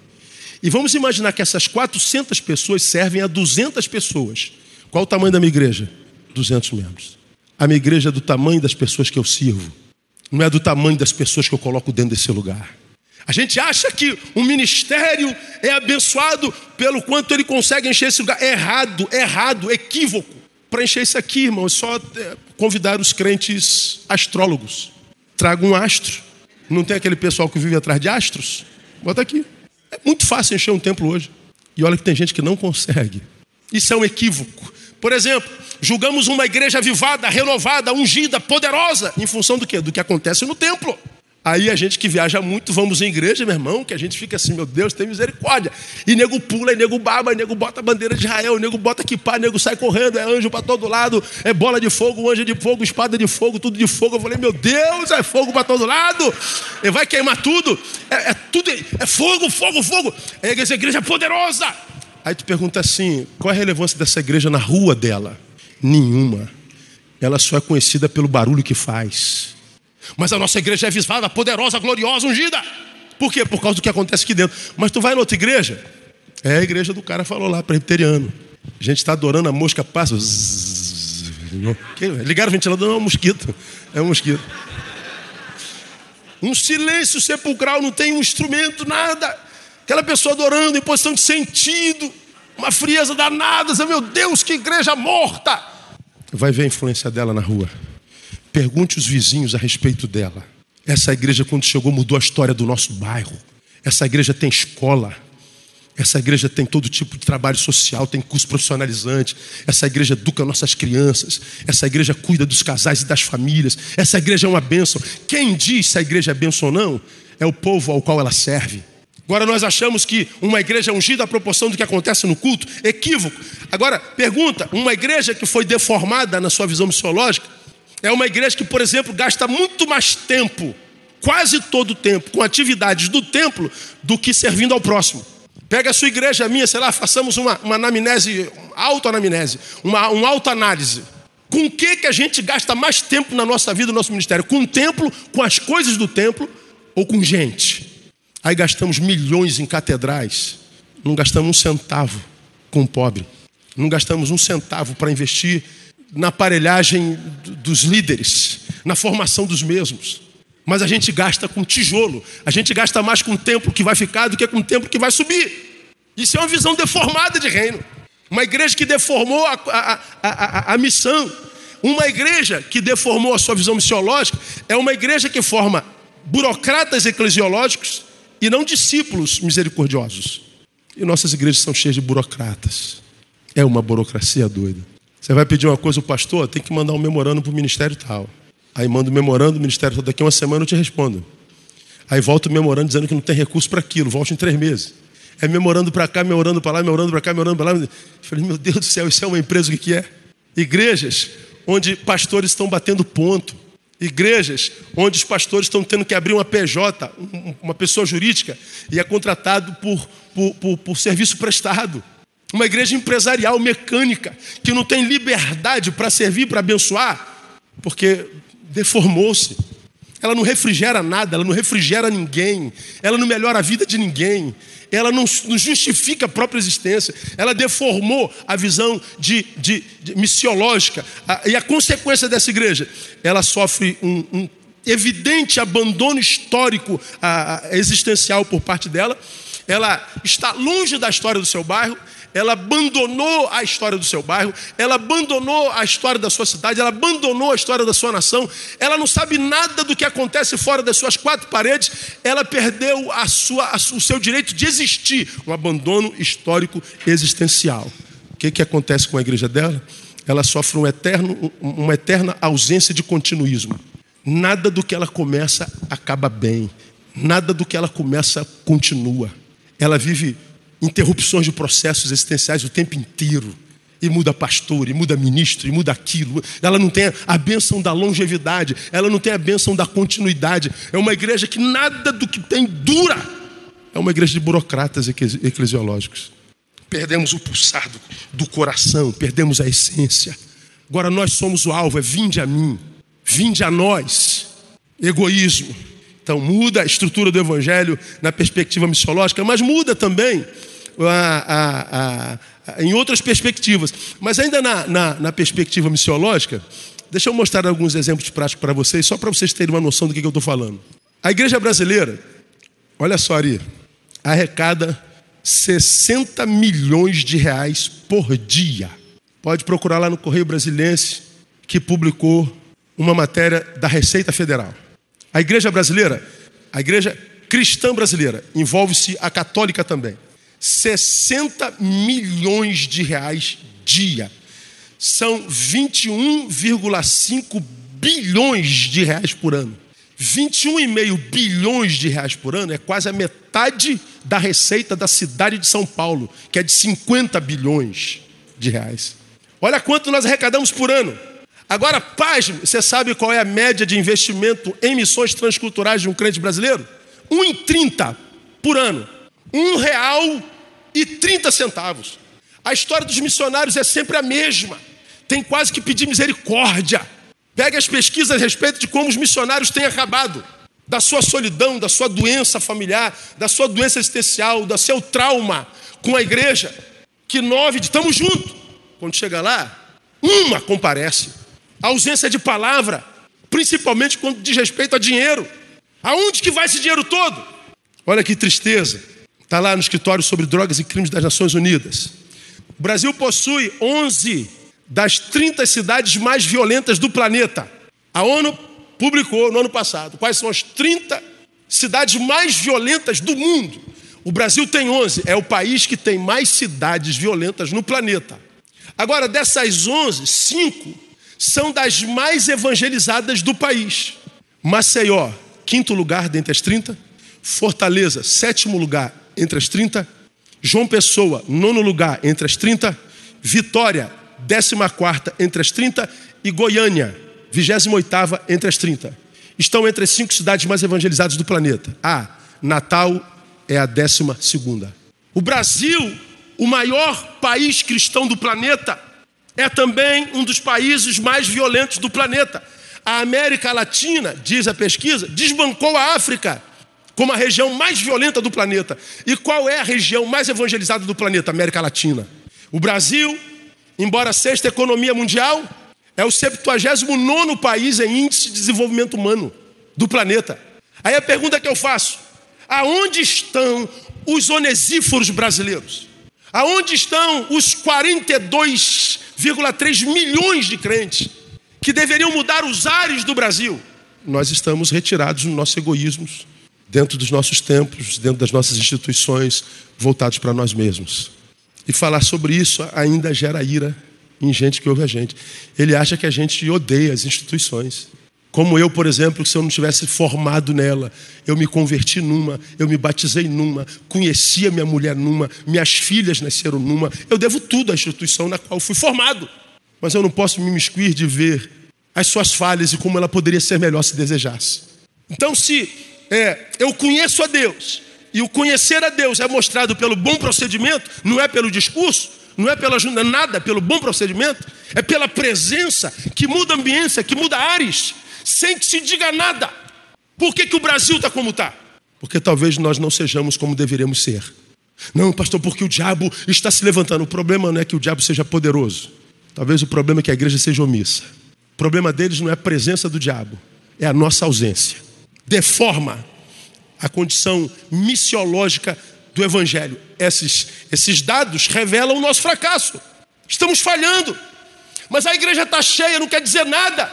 E vamos imaginar que essas 400 pessoas servem a 200 pessoas. Qual o tamanho da minha igreja? 200 membros. A minha igreja é do tamanho das pessoas que eu sirvo, não é do tamanho das pessoas que eu coloco dentro desse lugar. A gente acha que o ministério é abençoado pelo quanto ele consegue encher esse lugar. Errado, errado, equívoco. Para encher isso aqui, irmão, é só é, convidar os crentes astrólogos. Traga um astro. Não tem aquele pessoal que vive atrás de astros? Bota aqui. É muito fácil encher um templo hoje. E olha que tem gente que não consegue. Isso é um equívoco. Por exemplo, julgamos uma igreja avivada, renovada, ungida, poderosa, em função do quê? Do que acontece no templo. Aí a gente que viaja muito, vamos em igreja, meu irmão, que a gente fica assim, meu Deus, tem misericórdia. E nego pula, e nego baba, e nego bota a bandeira de Israel, e nego bota pá, nego sai correndo, é anjo para todo lado, é bola de fogo, anjo de fogo, espada de fogo, tudo de fogo. Eu falei, meu Deus, é fogo para todo lado, e vai queimar tudo, é, é tudo, é fogo, fogo, fogo. É essa igreja é poderosa. Aí tu pergunta assim: qual é a relevância dessa igreja na rua dela? Nenhuma. Ela só é conhecida pelo barulho que faz. Mas a nossa igreja é visada, poderosa, gloriosa, ungida. Por quê? Por causa do que acontece aqui dentro. Mas tu vai na outra igreja? É a igreja do cara falou lá, presbiteriano. A gente está adorando a mosca passa. Ligaram o ventilador, não é um mosquito. É um mosquito. Um silêncio sepulcral, não tem um instrumento, nada. Aquela pessoa adorando em posição de sentido, uma frieza danada. Meu Deus, que igreja morta! Vai ver a influência dela na rua. Pergunte os vizinhos a respeito dela. Essa igreja, quando chegou, mudou a história do nosso bairro. Essa igreja tem escola. Essa igreja tem todo tipo de trabalho social, tem curso profissionalizante. Essa igreja educa nossas crianças. Essa igreja cuida dos casais e das famílias. Essa igreja é uma bênção. Quem diz se a igreja é bênção ou não é o povo ao qual ela serve. Agora nós achamos que uma igreja é ungida à proporção do que acontece no culto. Equívoco. Agora, pergunta: uma igreja que foi deformada na sua visão missiológica é uma igreja que, por exemplo, gasta muito mais tempo, quase todo o tempo, com atividades do templo do que servindo ao próximo. Pega a sua igreja, a minha, sei lá, façamos uma, uma anamnese, autoanamnese, uma, uma autoanálise. Com o que, que a gente gasta mais tempo na nossa vida, no nosso ministério? Com o templo, com as coisas do templo ou com gente? Aí gastamos milhões em catedrais, não gastamos um centavo com o pobre, não gastamos um centavo para investir na aparelhagem dos líderes, na formação dos mesmos. Mas a gente gasta com tijolo, a gente gasta mais com o templo que vai ficar do que com o templo que vai subir. Isso é uma visão deformada de reino. Uma igreja que deformou a, a, a, a, missão. Uma igreja que deformou a sua visão missiológica é uma igreja que forma burocratas eclesiológicos e não discípulos misericordiosos. E nossas igrejas são cheias de burocratas. É uma burocracia doida. Você vai pedir uma coisa ao pastor, tem que mandar um memorando para o ministério tal. Aí manda o um memorando, o ministério tal, daqui a uma semana eu te respondo. Aí volta o memorando dizendo que não tem recurso para aquilo, volta em três meses. É memorando para cá, memorando para lá, memorando para cá, memorando para lá. Eu falei, meu Deus do céu, isso é uma empresa, o que é? Igrejas onde pastores estão batendo ponto. Igrejas onde os pastores estão tendo que abrir uma PJ, uma pessoa jurídica, e é contratado por, por, por, por serviço prestado. Uma igreja empresarial, mecânica, que não tem liberdade para servir, para abençoar, porque deformou-se. ela não refrigera nada, ela não refrigera ninguém, ela não melhora a vida de ninguém, ela não, não justifica a própria existência, ela deformou a visão de, de, de missiológica. e a consequência dessa igreja, ela sofre um, um evidente abandono histórico a, a, existencial por parte dela, ela está longe da história do seu bairro, ela abandonou a história do seu bairro, ela abandonou a história da sua cidade, ela abandonou a história da sua nação, ela não sabe nada do que acontece fora das suas quatro paredes, ela perdeu a sua, a, o seu direito de existir, um abandono histórico existencial. O que, que acontece com a igreja dela? Ela sofre um eterno, uma eterna ausência de continuismo. Nada do que ela começa acaba bem, nada do que ela começa continua. Ela vive interrupções de processos existenciais o tempo inteiro. E muda pastor, e muda ministro, e muda aquilo. Ela não tem a bênção da longevidade, ela não tem a bênção da continuidade. É uma igreja que nada do que tem dura. É uma igreja de burocratas eclesiológicos. Perdemos o pulsar do, do coração, perdemos a essência. Agora nós somos o alvo, é vinde a mim, vinde a nós. Egoísmo. Então muda a estrutura do evangelho na perspectiva missiológica, mas muda também a, a, a, em outras perspectivas. Mas ainda na, na, na, perspectiva missiológica, deixa eu mostrar alguns exemplos práticos para vocês, só para vocês terem uma noção do que, que eu estou falando. A igreja brasileira, olha só ali, arrecada 60 milhões de reais por dia. Pode procurar lá no Correio Brasilense, que publicou uma matéria da Receita Federal. A igreja brasileira, a igreja cristã brasileira, envolve-se a católica também. 60 milhões de reais dia. São 21,5 bilhões de reais por ano. 21,5 bilhões de reais por ano é quase a metade da receita da cidade de São Paulo, que é de 50 bilhões de reais. Olha quanto nós arrecadamos por ano. Agora, paz, você sabe qual é a média de investimento em missões transculturais de um crente brasileiro? 1,30 por ano. Um real e 30 centavos. A história dos missionários é sempre a mesma. Tem quase que pedir misericórdia. Pegue as pesquisas a respeito de como os missionários têm acabado. Da sua solidão, da sua doença familiar, da sua doença existencial, do seu trauma com a igreja. Que nove, estamos juntos. Quando chega lá, uma comparece. A ausência de palavra, principalmente quando diz respeito a dinheiro. Aonde que vai esse dinheiro todo? Olha que tristeza. Está lá no escritório sobre drogas e crimes das Nações Unidas. O Brasil possui 11 das 30 cidades mais violentas do planeta. A ONU publicou no ano passado quais são as 30 cidades mais violentas do mundo. O Brasil tem 11, é o país que tem mais cidades violentas no planeta. Agora, dessas 11, 5 são das mais evangelizadas do país. Maceió, quinto lugar dentre as 30. Fortaleza, sétimo lugar entre as 30. João Pessoa, nono lugar entre as 30. Vitória, décima quarta entre as 30. E Goiânia, vigésima oitava entre as 30. Estão entre as cinco cidades mais evangelizadas do planeta. Ah, Natal é a décima segunda. O Brasil, o maior país cristão do planeta, é também um dos países mais violentos do planeta. A América Latina, diz a pesquisa, desbancou a África como a região mais violenta do planeta. E qual é a região mais evangelizada do planeta? América Latina. O Brasil, embora sexta economia mundial, é o 79 país em índice de desenvolvimento humano do planeta. Aí a pergunta que eu faço: aonde estão os onesíforos brasileiros? Aonde estão os 42,3 milhões de crentes que deveriam mudar os ares do Brasil? Nós estamos retirados nos nossos egoísmos, dentro dos nossos templos, dentro das nossas instituições, voltados para nós mesmos. E falar sobre isso ainda gera ira em gente que ouve a gente. Ele acha que a gente odeia as instituições. Como eu, por exemplo, se eu não tivesse formado nela, eu me converti numa, eu me batizei numa, conheci a minha mulher numa, minhas filhas nasceram numa, eu devo tudo à instituição na qual fui formado. Mas eu não posso me imiscuir de ver as suas falhas e como ela poderia ser melhor se desejasse. Então, se é, eu conheço a Deus, e o conhecer a Deus é mostrado pelo bom procedimento, não é pelo discurso, não é pela ajuda, nada, pelo bom procedimento, é pela presença que muda a ambiência, que muda ares, sem que se diga nada. Por que, que o Brasil está como está? Porque talvez nós não sejamos como deveríamos ser. Não, pastor, porque o diabo está se levantando. O problema não é que o diabo seja poderoso. Talvez o problema é que a igreja seja omissa. O problema deles não é a presença do diabo, é a nossa ausência. Deforma a condição missiológica do evangelho. Esses, esses dados revelam o nosso fracasso. Estamos falhando. Mas a igreja está cheia, não quer dizer nada.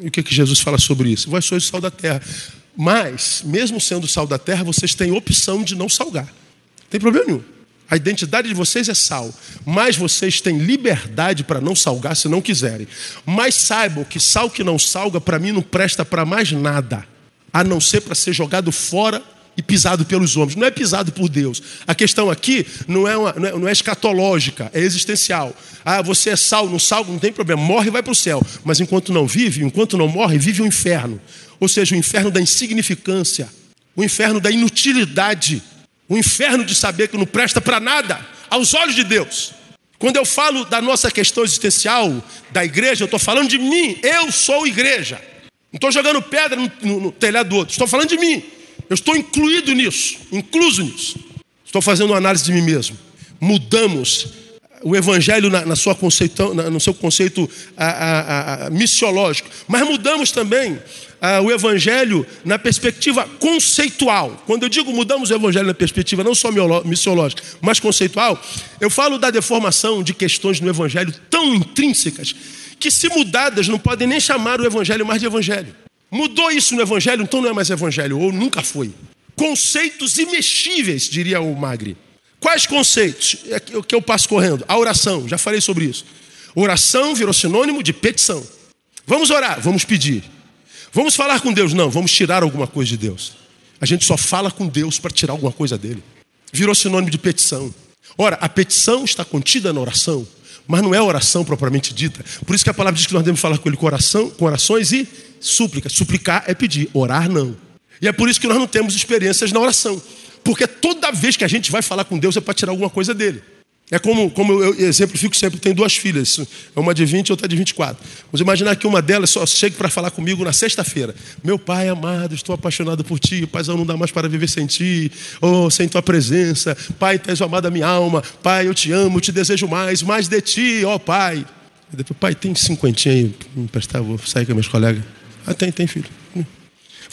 E o que, que Jesus fala sobre isso? Vós sois o sal da terra. Mas, mesmo sendo sal da terra, vocês têm opção de não salgar. Não tem problema nenhum. A identidade de vocês é sal, mas vocês têm liberdade para não salgar se não quiserem. Mas saibam que sal que não salga, para mim, não presta para mais nada, a não ser para ser jogado fora e pisado pelos homens. Não é pisado por Deus. A questão aqui não é, uma, não é, não é escatológica, é existencial. Ah, você é sal, não salga, não tem problema, morre e vai para o céu. Mas enquanto não vive, enquanto não morre, vive o inferno. Ou seja, o inferno da insignificância, o inferno da inutilidade, o inferno de saber que não presta para nada aos olhos de Deus. Quando eu falo da nossa questão existencial, da igreja, eu estou falando de mim. Eu sou igreja. Não estou jogando pedra no, no, no telhado do outro. Estou falando de mim. Eu estou incluído nisso, incluso nisso. Estou fazendo uma análise de mim mesmo. Mudamos o evangelho na, na sua conceito, na, no seu conceito a, a, a, missiológico, mas mudamos também o evangelho na perspectiva conceitual. Quando eu digo mudamos o evangelho na perspectiva não só missiológica, mas conceitual, eu falo da deformação de questões no evangelho tão intrínsecas que, se mudadas, não podem nem chamar o evangelho mais de evangelho. Mudou isso no Evangelho, então não é mais Evangelho, ou nunca foi. Conceitos imexíveis, diria o Magri. Quais conceitos? É o que eu passo correndo. A oração, já falei sobre isso. Oração virou sinônimo de petição. Vamos orar, vamos pedir. Vamos falar com Deus? Não, vamos tirar alguma coisa de Deus. A gente só fala com Deus para tirar alguma coisa dele. Virou sinônimo de petição. Ora, a petição está contida na oração, mas não é oração propriamente dita. Por isso que a palavra diz que nós devemos falar com ele com, oração, com orações e súplica. Suplicar é pedir, orar não. E é por isso que nós não temos experiências na oração. Porque toda vez que a gente vai falar com Deus é para tirar alguma coisa dele. É como, como eu exemplifico sempre, tem duas filhas, uma de 20 e outra de 24. Vamos imaginar que uma delas só chega para falar comigo na sexta-feira. Meu pai amado, estou apaixonado por ti, pai, não dá mais para viver sem ti, oh, sem tua presença. Pai, o amado da minha alma, pai, eu te amo, te desejo mais, mais de ti, ó oh, pai. E depois, pai, tem cinquentinha aí, me emprestar, vou sair com meus colegas. Ah, tem, tem filho.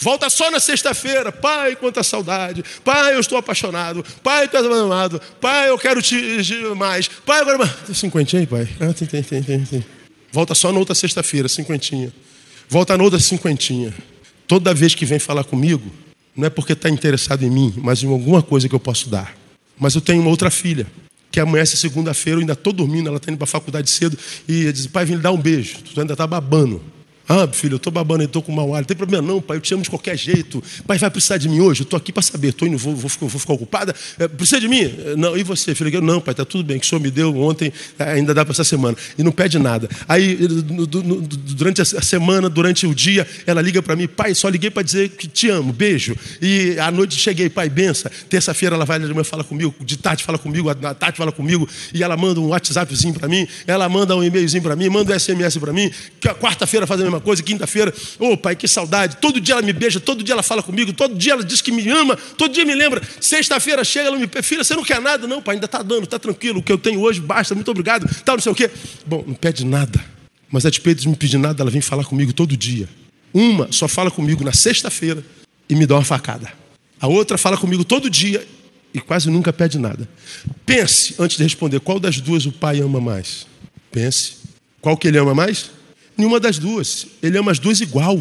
Volta só na sexta-feira. Pai, quanta saudade. Pai, eu estou apaixonado. Pai, tu és amado. Pai, eu quero te mais. Pai, agora. Tem cinquentinha aí, pai? Ah, tem, tem, tem, tem, tem. Volta só na outra sexta-feira, cinquentinha. Volta na outra cinquentinha. Toda vez que vem falar comigo, não é porque está interessado em mim, mas em alguma coisa que eu posso dar. Mas eu tenho uma outra filha, que amanhece segunda-feira, eu ainda estou dormindo, ela está indo para a faculdade cedo, e diz: pai, vem lhe dar um beijo. Tu ainda está babando. Ah, filho, eu estou babando, eu estou com mau hálito. Tem problema não, pai, eu te amo de qualquer jeito. Pai, vai precisar de mim hoje? Eu estou aqui para saber. Estou indo, vou, vou, vou, ficar ocupada? É, precisa de mim? Não, e você, filho? Não, pai, está tudo bem. Que o senhor me deu ontem, é, ainda dá para essa semana. E não pede nada. Aí, durante a semana, durante o dia, ela liga para mim, pai, só liguei para dizer que te amo, beijo. E à noite cheguei, pai, benção. Terça-feira ela vai de manhã fala comigo, de tarde fala comigo, à tarde fala comigo, e ela manda um WhatsAppzinho para mim, ela manda um e-mailzinho para mim, manda um SMS para mim, quarta-feira faz a mesma coisa, quinta-feira Ô oh, pai, que saudade. Todo dia ela me beija, todo dia ela fala comigo, todo dia ela diz que me ama, todo dia me lembra. Sexta-feira chega, ela me filha, você não quer nada? Não, pai, ainda está dando, está tranquilo. O que eu tenho hoje basta, muito obrigado. Tal, não sei o quê. Bom, não pede nada. Mas a despeito de me pedir nada, ela vem falar comigo todo dia. Uma só fala comigo na sexta-feira e me dá uma facada. A outra fala comigo todo dia e quase nunca pede nada. Pense, antes de responder, qual das duas o pai ama mais? Pense. Qual que ele ama mais? Nenhuma das duas. Ele ama as duas igual.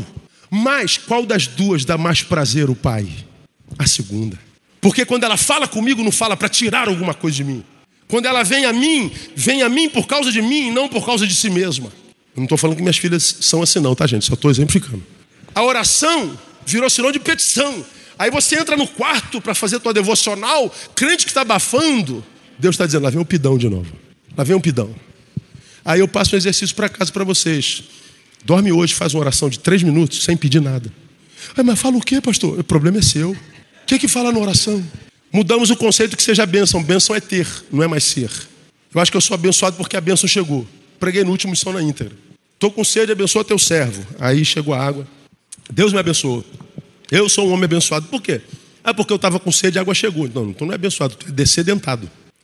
Mas qual das duas dá mais prazer o pai? A segunda. Porque quando ela fala comigo, não fala para tirar alguma coisa de mim. Quando ela vem a mim, vem a mim por causa de mim e não por causa de si mesma. Eu não estou falando que minhas filhas são assim, não, tá, gente? Só estou exemplificando. A oração virou sinal de petição. Aí você entra no quarto para fazer tua devocional, crente que está abafando. Deus está dizendo: lá vem um pidão de novo. Lá vem um pidão. Aí eu passo um exercício para casa para vocês. Dorme hoje, faz uma oração de três minutos, sem pedir nada. Mas fala o quê, pastor? O problema é seu. O que é que fala na oração? Mudamos o conceito que seja bênção. Bênção é ter, não é mais ser. Eu acho que eu sou abençoado porque a bênção chegou. Preguei no último missão na íntegra. Estou com sede, abençoa teu servo. Aí chegou a água. Deus me abençoou. Eu sou um homem abençoado. Por quê? É porque eu estava com sede e a água chegou. Não, então não é abençoado, tu é descedentado.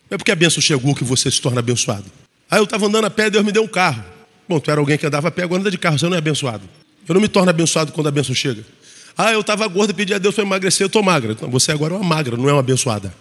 Não é porque a bênção chegou que você se torna abençoado. Aí eu estava andando a pé Deus me deu um carro. Bom, tu era alguém que andava a pé, agora anda de carro, você não é abençoado. Eu não me torno abençoado quando a bênção chega. Ah, eu estava gordo e pedi a Deus para emagrecer, eu estou magra. Então, você agora é uma magra, não é uma abençoada.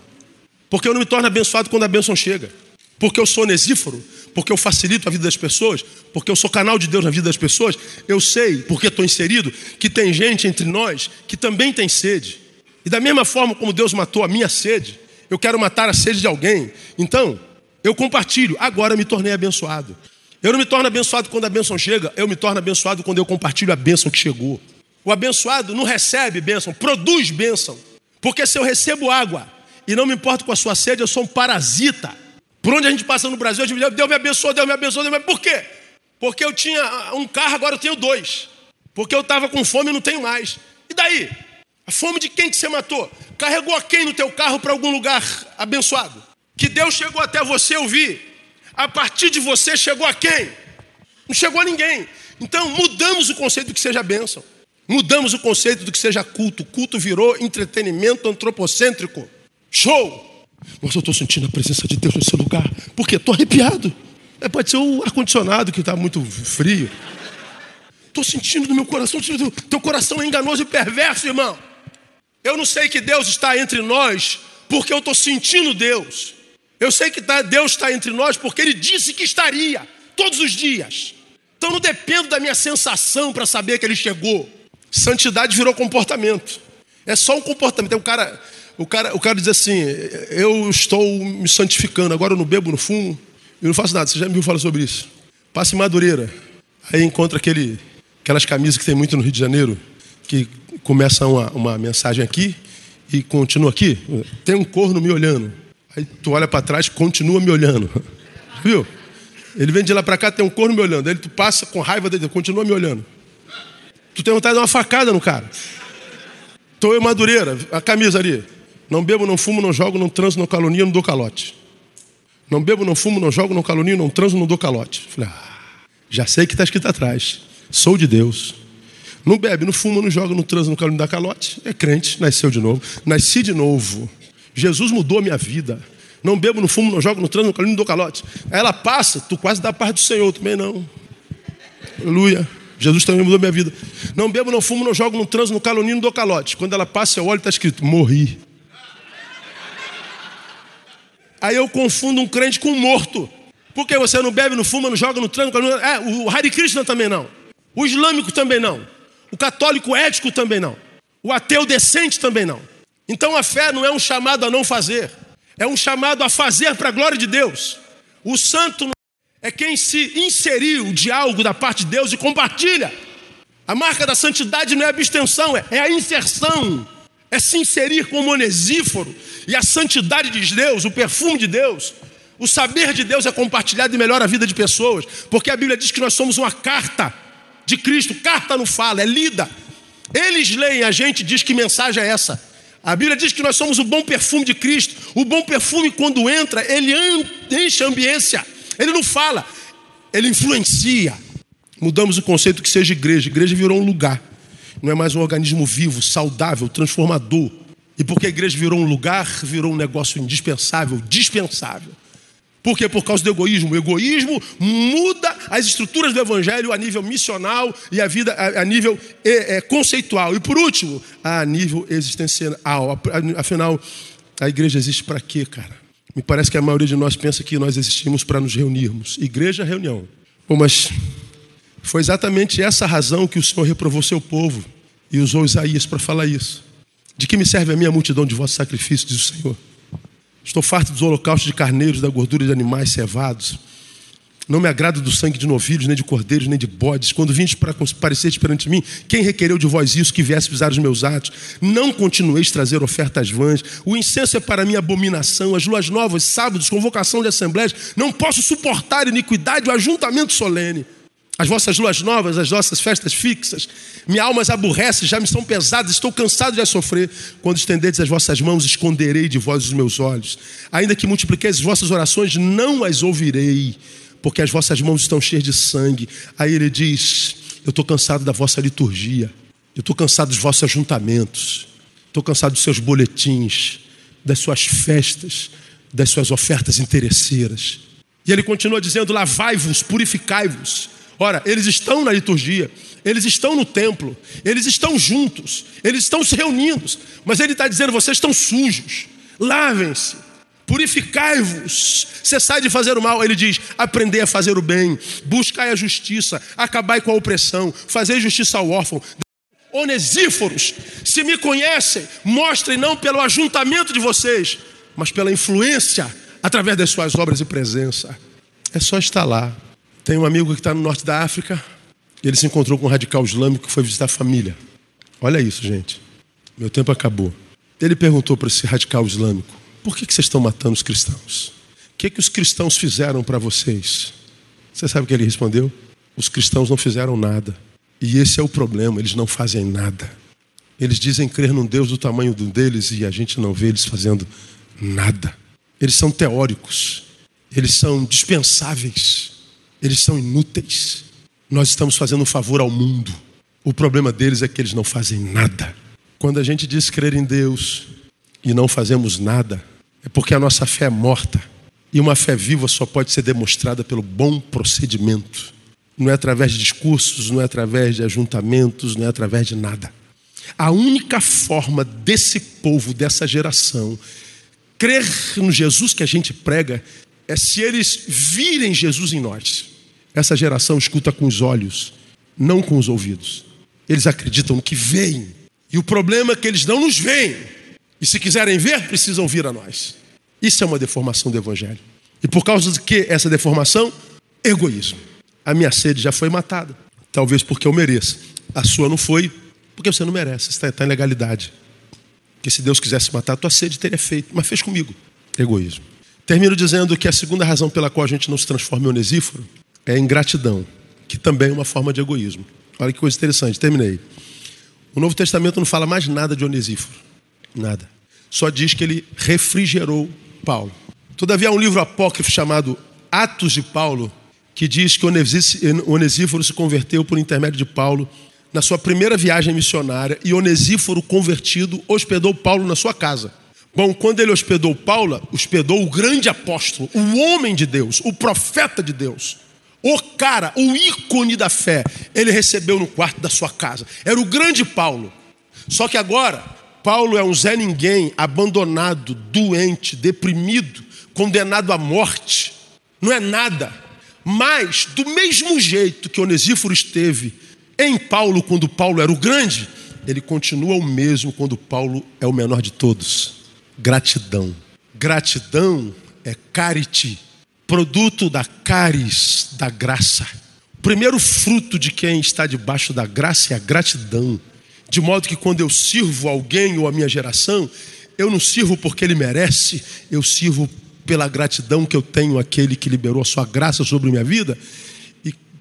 Porque eu não me torno abençoado quando a bênção chega. Porque eu sou onesíforo, porque eu facilito a vida das pessoas, porque eu sou canal de Deus na vida das pessoas. Eu sei, porque estou inserido, que tem gente entre nós que também tem sede. E da mesma forma como Deus matou a minha sede, eu quero matar a sede de alguém. Então, eu compartilho. Agora me tornei abençoado. Eu não me torno abençoado quando a bênção chega, eu me torno abençoado quando eu compartilho a bênção que chegou. O abençoado não recebe bênção, produz bênção. Porque se eu recebo água e não me importo com a sua sede, eu sou um parasita. Por onde a gente passa no Brasil, a gente Deus me abençoa, Deus me me abençoa. Por quê? Porque eu tinha um carro, agora eu tenho dois. Porque eu estava com fome e não tenho mais. E daí? A fome de quem que você matou? Carregou a quem no teu carro para algum lugar abençoado? Que Deus chegou até você ouvir. A partir de você chegou a quem? Não chegou a ninguém. Então mudamos o conceito do que seja bênção. Mudamos o conceito do que seja culto. Culto virou entretenimento antropocêntrico. Show! Nossa, eu estou sentindo a presença de Deus nesse lugar. Por quê? Estou arrepiado. É, pode ser o ar-condicionado que está muito frio. Estou sentindo no meu coração. Teu coração é enganoso e perverso, irmão. Eu não sei que Deus está entre nós porque eu estou sentindo Deus. Eu sei que tá, Deus está entre nós porque Ele disse que estaria todos os dias. Então não dependo da minha sensação para saber que Ele chegou. Santidade virou comportamento. É só um comportamento. o cara, o cara, o cara diz assim: eu estou me santificando. Agora eu não bebo, não fumo, eu não faço nada. Você já me viu falar sobre isso? Passe em Madureira. Aí encontra aquele, aquelas camisas que tem muito no Rio de Janeiro, que começa uma, uma mensagem aqui e continua aqui. Tem um corno me olhando. Aí tu olha para trás, continua me olhando. Viu? Ele vem de lá para cá, tem um corno me olhando. Aí tu passa com raiva dele, continua me olhando. Tu tem vontade de dar uma facada no cara. Tô eu madureira, a camisa ali. Não bebo, não fumo, não jogo, não transo, não calunio, não dou calote. Não bebo, não fumo, não jogo, não calunio, não transo, não dou calote. Falei, ah, já sei que está escrito atrás. Sou de Deus. Não bebe, não fuma, não joga, não transa, não calúnia, não dá calote. É crente, nasceu de novo. Nasci de novo. Jesus mudou a minha vida. Não bebo, não fumo, não jogo, não transo, não calúnia, não dou calote. Aí ela passa, tu quase dá paz do Senhor, também não. Aleluia. Jesus também mudou minha vida. Não bebo, não fumo, não jogo, não transo, não calunio, não dou calote. Quando ela passa, eu olho e está escrito, morri. Aí eu confundo um crente com um morto. Porque você não bebe, não fuma, não joga, não transa, não... É, o Hare Krishna também não. O islâmico também não. O católico ético também não. O ateu decente também não. Então a fé não é um chamado a não fazer, é um chamado a fazer para a glória de Deus. O santo é quem se inseriu de algo da parte de Deus e compartilha. A marca da santidade não é abstenção, é, é a inserção, é se inserir como onesíforo. E a santidade de Deus, o perfume de Deus, o saber de Deus é compartilhado e melhora a vida de pessoas, porque a Bíblia diz que nós somos uma carta de Cristo. Carta não fala, é lida. Eles leem, a gente diz que mensagem é essa. A Bíblia diz que nós somos o bom perfume de Cristo. O bom perfume, quando entra, ele enche a ambiência. Ele não fala, ele influencia. Mudamos o conceito que seja igreja. Igreja virou um lugar. Não é mais um organismo vivo, saudável, transformador. E porque a igreja virou um lugar, virou um negócio indispensável, dispensável. Por quê? Por causa do egoísmo. O egoísmo muda as estruturas do evangelho a nível missional e a vida a, a nível é, é, conceitual. E por último, a nível existencial. Afinal, a igreja existe para quê, cara? Me parece que a maioria de nós pensa que nós existimos para nos reunirmos. Igreja reunião. Bom, mas foi exatamente essa razão que o Senhor reprovou seu povo e usou Isaías para falar isso. De que me serve a minha multidão de vossos sacrifícios, diz o Senhor. Estou farto dos holocaustos de carneiros, da gordura de animais cevados. Não me agrado do sangue de novilhos, nem de cordeiros, nem de bodes. Quando vindes para comparecer perante mim, quem requereu de vós isso que viesse pisar os meus atos? Não continueis trazer ofertas vãs. O incenso é para mim abominação. As luas novas, sábados, convocação de assembleias. Não posso suportar iniquidade, o ajuntamento solene. As vossas luas novas, as vossas festas fixas, minha alma as aborrece, já me são pesadas, estou cansado de sofrer. Quando estendedes as vossas mãos, esconderei de vós os meus olhos. Ainda que multipliqueis as vossas orações, não as ouvirei, porque as vossas mãos estão cheias de sangue. Aí ele diz: Eu estou cansado da vossa liturgia. Eu estou cansado dos vossos ajuntamentos. Estou cansado dos seus boletins, das suas festas, das suas ofertas interesseiras. E ele continua dizendo: lavai-vos, purificai-vos. Ora, eles estão na liturgia, eles estão no templo, eles estão juntos, eles estão se reunindo, mas ele está dizendo: vocês estão sujos, lavem-se, purificai-vos, cessai de fazer o mal. Ele diz: aprendei a fazer o bem, buscai a justiça, acabai com a opressão, fazei justiça ao órfão. Onesíforos, se me conhecem, mostrem não pelo ajuntamento de vocês, mas pela influência através das suas obras e presença. É só estar lá. Tem um amigo que está no norte da África, ele se encontrou com um radical islâmico que foi visitar a família. Olha isso, gente. Meu tempo acabou. Ele perguntou para esse radical islâmico: por que, que vocês estão matando os cristãos? O que, que os cristãos fizeram para vocês? Você sabe o que ele respondeu? Os cristãos não fizeram nada. E esse é o problema, eles não fazem nada. Eles dizem crer num Deus do tamanho deles e a gente não vê eles fazendo nada. Eles são teóricos, eles são dispensáveis, eles são inúteis. Nós estamos fazendo um favor ao mundo. O problema deles é que eles não fazem nada. Quando a gente diz crer em Deus e não fazemos nada, é porque a nossa fé é morta. E uma fé viva só pode ser demonstrada pelo bom procedimento. Não é através de discursos, não é através de ajuntamentos, não é através de nada. A única forma desse povo, dessa geração, crer no Jesus que a gente prega é se eles virem Jesus em nós. Essa geração escuta com os olhos, não com os ouvidos. Eles acreditam no que veem. E o problema é que eles não nos veem. E se quiserem ver, precisam vir a nós. Isso é uma deformação do Evangelho. E por causa de que essa deformação? Egoísmo. A minha sede já foi matada. Talvez porque eu mereça. A sua não foi, porque você não merece. Está, está em legalidade. Porque se Deus quisesse matar, a tua sede teria feito. Mas fez comigo. Egoísmo. Termino dizendo que a segunda razão pela qual a gente não se transforma em onesíforo é ingratidão, que também é uma forma de egoísmo. Olha que coisa interessante, terminei. O Novo Testamento não fala mais nada de onesíforo. Nada. Só diz que ele refrigerou Paulo. Todavia, há um livro apócrifo chamado Atos de Paulo, que diz que Onesíforo se converteu por intermédio de Paulo na sua primeira viagem missionária e Onesíforo, convertido, hospedou Paulo na sua casa. Bom, quando ele hospedou Paulo, hospedou o grande apóstolo, o homem de Deus, o profeta de Deus, o cara, o ícone da fé, ele recebeu no quarto da sua casa. Era o grande Paulo. Só que agora, Paulo é um Zé Ninguém, abandonado, doente, deprimido, condenado à morte. Não é nada. Mas, do mesmo jeito que Onesíforo esteve em Paulo quando Paulo era o grande, ele continua o mesmo quando Paulo é o menor de todos. Gratidão. Gratidão é carite, produto da caris, da graça. O primeiro fruto de quem está debaixo da graça é a gratidão. De modo que quando eu sirvo alguém ou a minha geração, eu não sirvo porque ele merece, eu sirvo pela gratidão que eu tenho àquele que liberou a sua graça sobre minha vida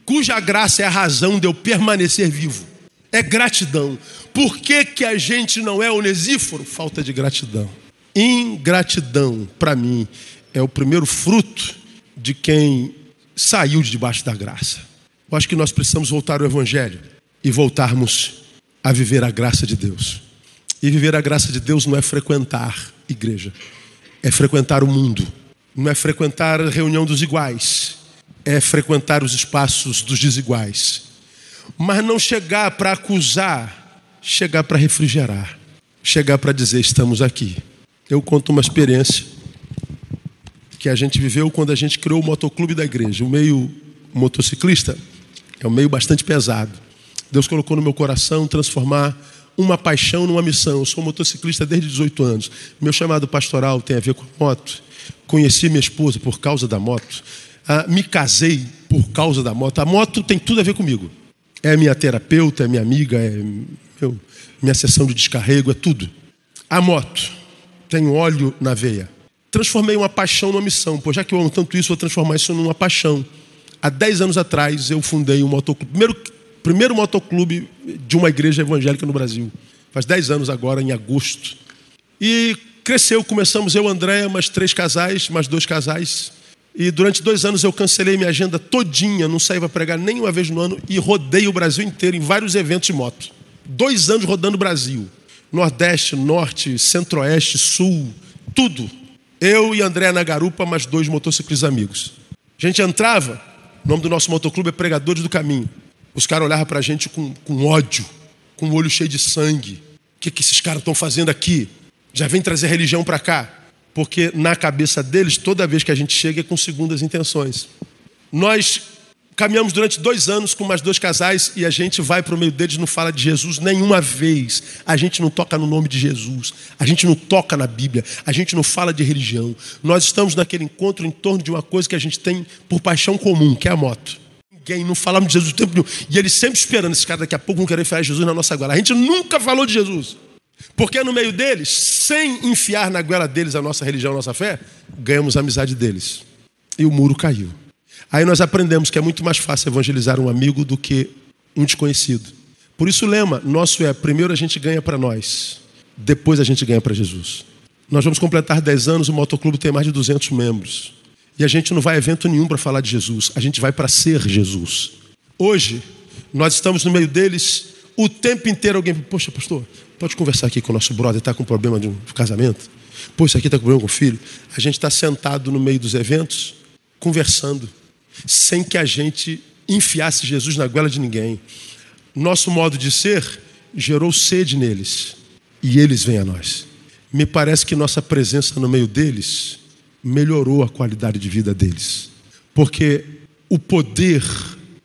cuja graça é a razão de eu permanecer vivo. É gratidão. Por que, que a gente não é onesíforo? Falta de gratidão. Ingratidão, para mim, é o primeiro fruto de quem saiu de debaixo da graça. Eu acho que nós precisamos voltar ao Evangelho e voltarmos a viver a graça de Deus. E viver a graça de Deus não é frequentar igreja, é frequentar o mundo, não é frequentar a reunião dos iguais, é frequentar os espaços dos desiguais, mas não chegar para acusar, chegar para refrigerar, chegar para dizer: estamos aqui. Eu conto uma experiência que a gente viveu quando a gente criou o motoclube da igreja. O meio motociclista é um meio bastante pesado. Deus colocou no meu coração transformar uma paixão numa missão. Eu sou motociclista desde 18 anos. Meu chamado pastoral tem a ver com moto. Conheci minha esposa por causa da moto ah, me casei por causa da moto. A moto tem tudo a ver comigo. É minha terapeuta, é minha amiga, é meu, minha sessão de descarrego, é tudo. A moto tem óleo na veia. Transformei uma paixão numa missão. Pô, já que eu amo tanto isso, vou transformar isso numa paixão. Há 10 anos atrás eu fundei um motoclube. Primeiro, primeiro motoclube de uma igreja evangélica no Brasil. Faz 10 anos agora, em agosto. E cresceu, começamos eu, André, mais três casais, mais dois casais. E durante dois anos eu cancelei minha agenda todinha, não saí para pregar nem uma vez no ano e rodei o Brasil inteiro em vários eventos de moto. Dois anos rodando o Brasil. Nordeste, Norte, Centro-Oeste, Sul, tudo. Eu e André na garupa, mais dois motociclistas amigos. A gente entrava, o nome do nosso motoclube é Pregadores do Caminho. Os caras olhavam para a gente com, com ódio, com o olho cheio de sangue. O que, que esses caras estão fazendo aqui? Já vem trazer religião para cá. Porque na cabeça deles, toda vez que a gente chega é com segundas intenções. Nós caminhamos durante dois anos com mais dois casais e a gente vai para o meio deles não fala de Jesus nenhuma vez. A gente não toca no nome de Jesus. A gente não toca na Bíblia. A gente não fala de religião. Nós estamos naquele encontro em torno de uma coisa que a gente tem por paixão comum, que é a moto. Ninguém não falamos de Jesus o tempo nenhum. E eles sempre esperando, esse cara daqui a pouco não querer falar Jesus na nossa goela. A gente nunca falou de Jesus. Porque no meio deles, sem enfiar na goela deles a nossa religião, a nossa fé, ganhamos a amizade deles. E o muro caiu. Aí nós aprendemos que é muito mais fácil evangelizar um amigo do que um desconhecido. Por isso o lema nosso é: primeiro a gente ganha para nós, depois a gente ganha para Jesus. Nós vamos completar 10 anos, o motoclube tem mais de 200 membros. E a gente não vai a evento nenhum para falar de Jesus, a gente vai para ser Jesus. Hoje, nós estamos no meio deles o tempo inteiro. Alguém, poxa, pastor, pode conversar aqui com o nosso brother, está com problema de um casamento? Pô, isso aqui está com problema com o filho. A gente está sentado no meio dos eventos, conversando sem que a gente enfiasse Jesus na goela de ninguém. Nosso modo de ser gerou sede neles e eles vêm a nós. Me parece que nossa presença no meio deles melhorou a qualidade de vida deles, porque o poder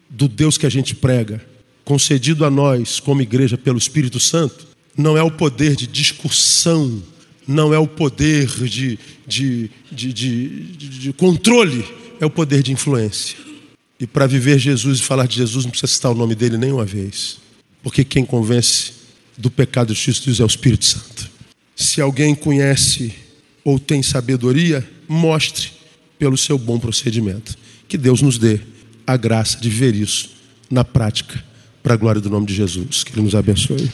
do Deus que a gente prega, concedido a nós como igreja pelo Espírito Santo, não é o poder de discussão, não é o poder de, de, de, de controle é o poder de influência. E para viver Jesus e falar de Jesus, não precisa citar o nome dele nenhuma vez. Porque quem convence do pecado de Jesus é o Espírito Santo. Se alguém conhece ou tem sabedoria, mostre pelo seu bom procedimento. Que Deus nos dê a graça de ver isso na prática, para a glória do nome de Jesus. Que Ele nos abençoe.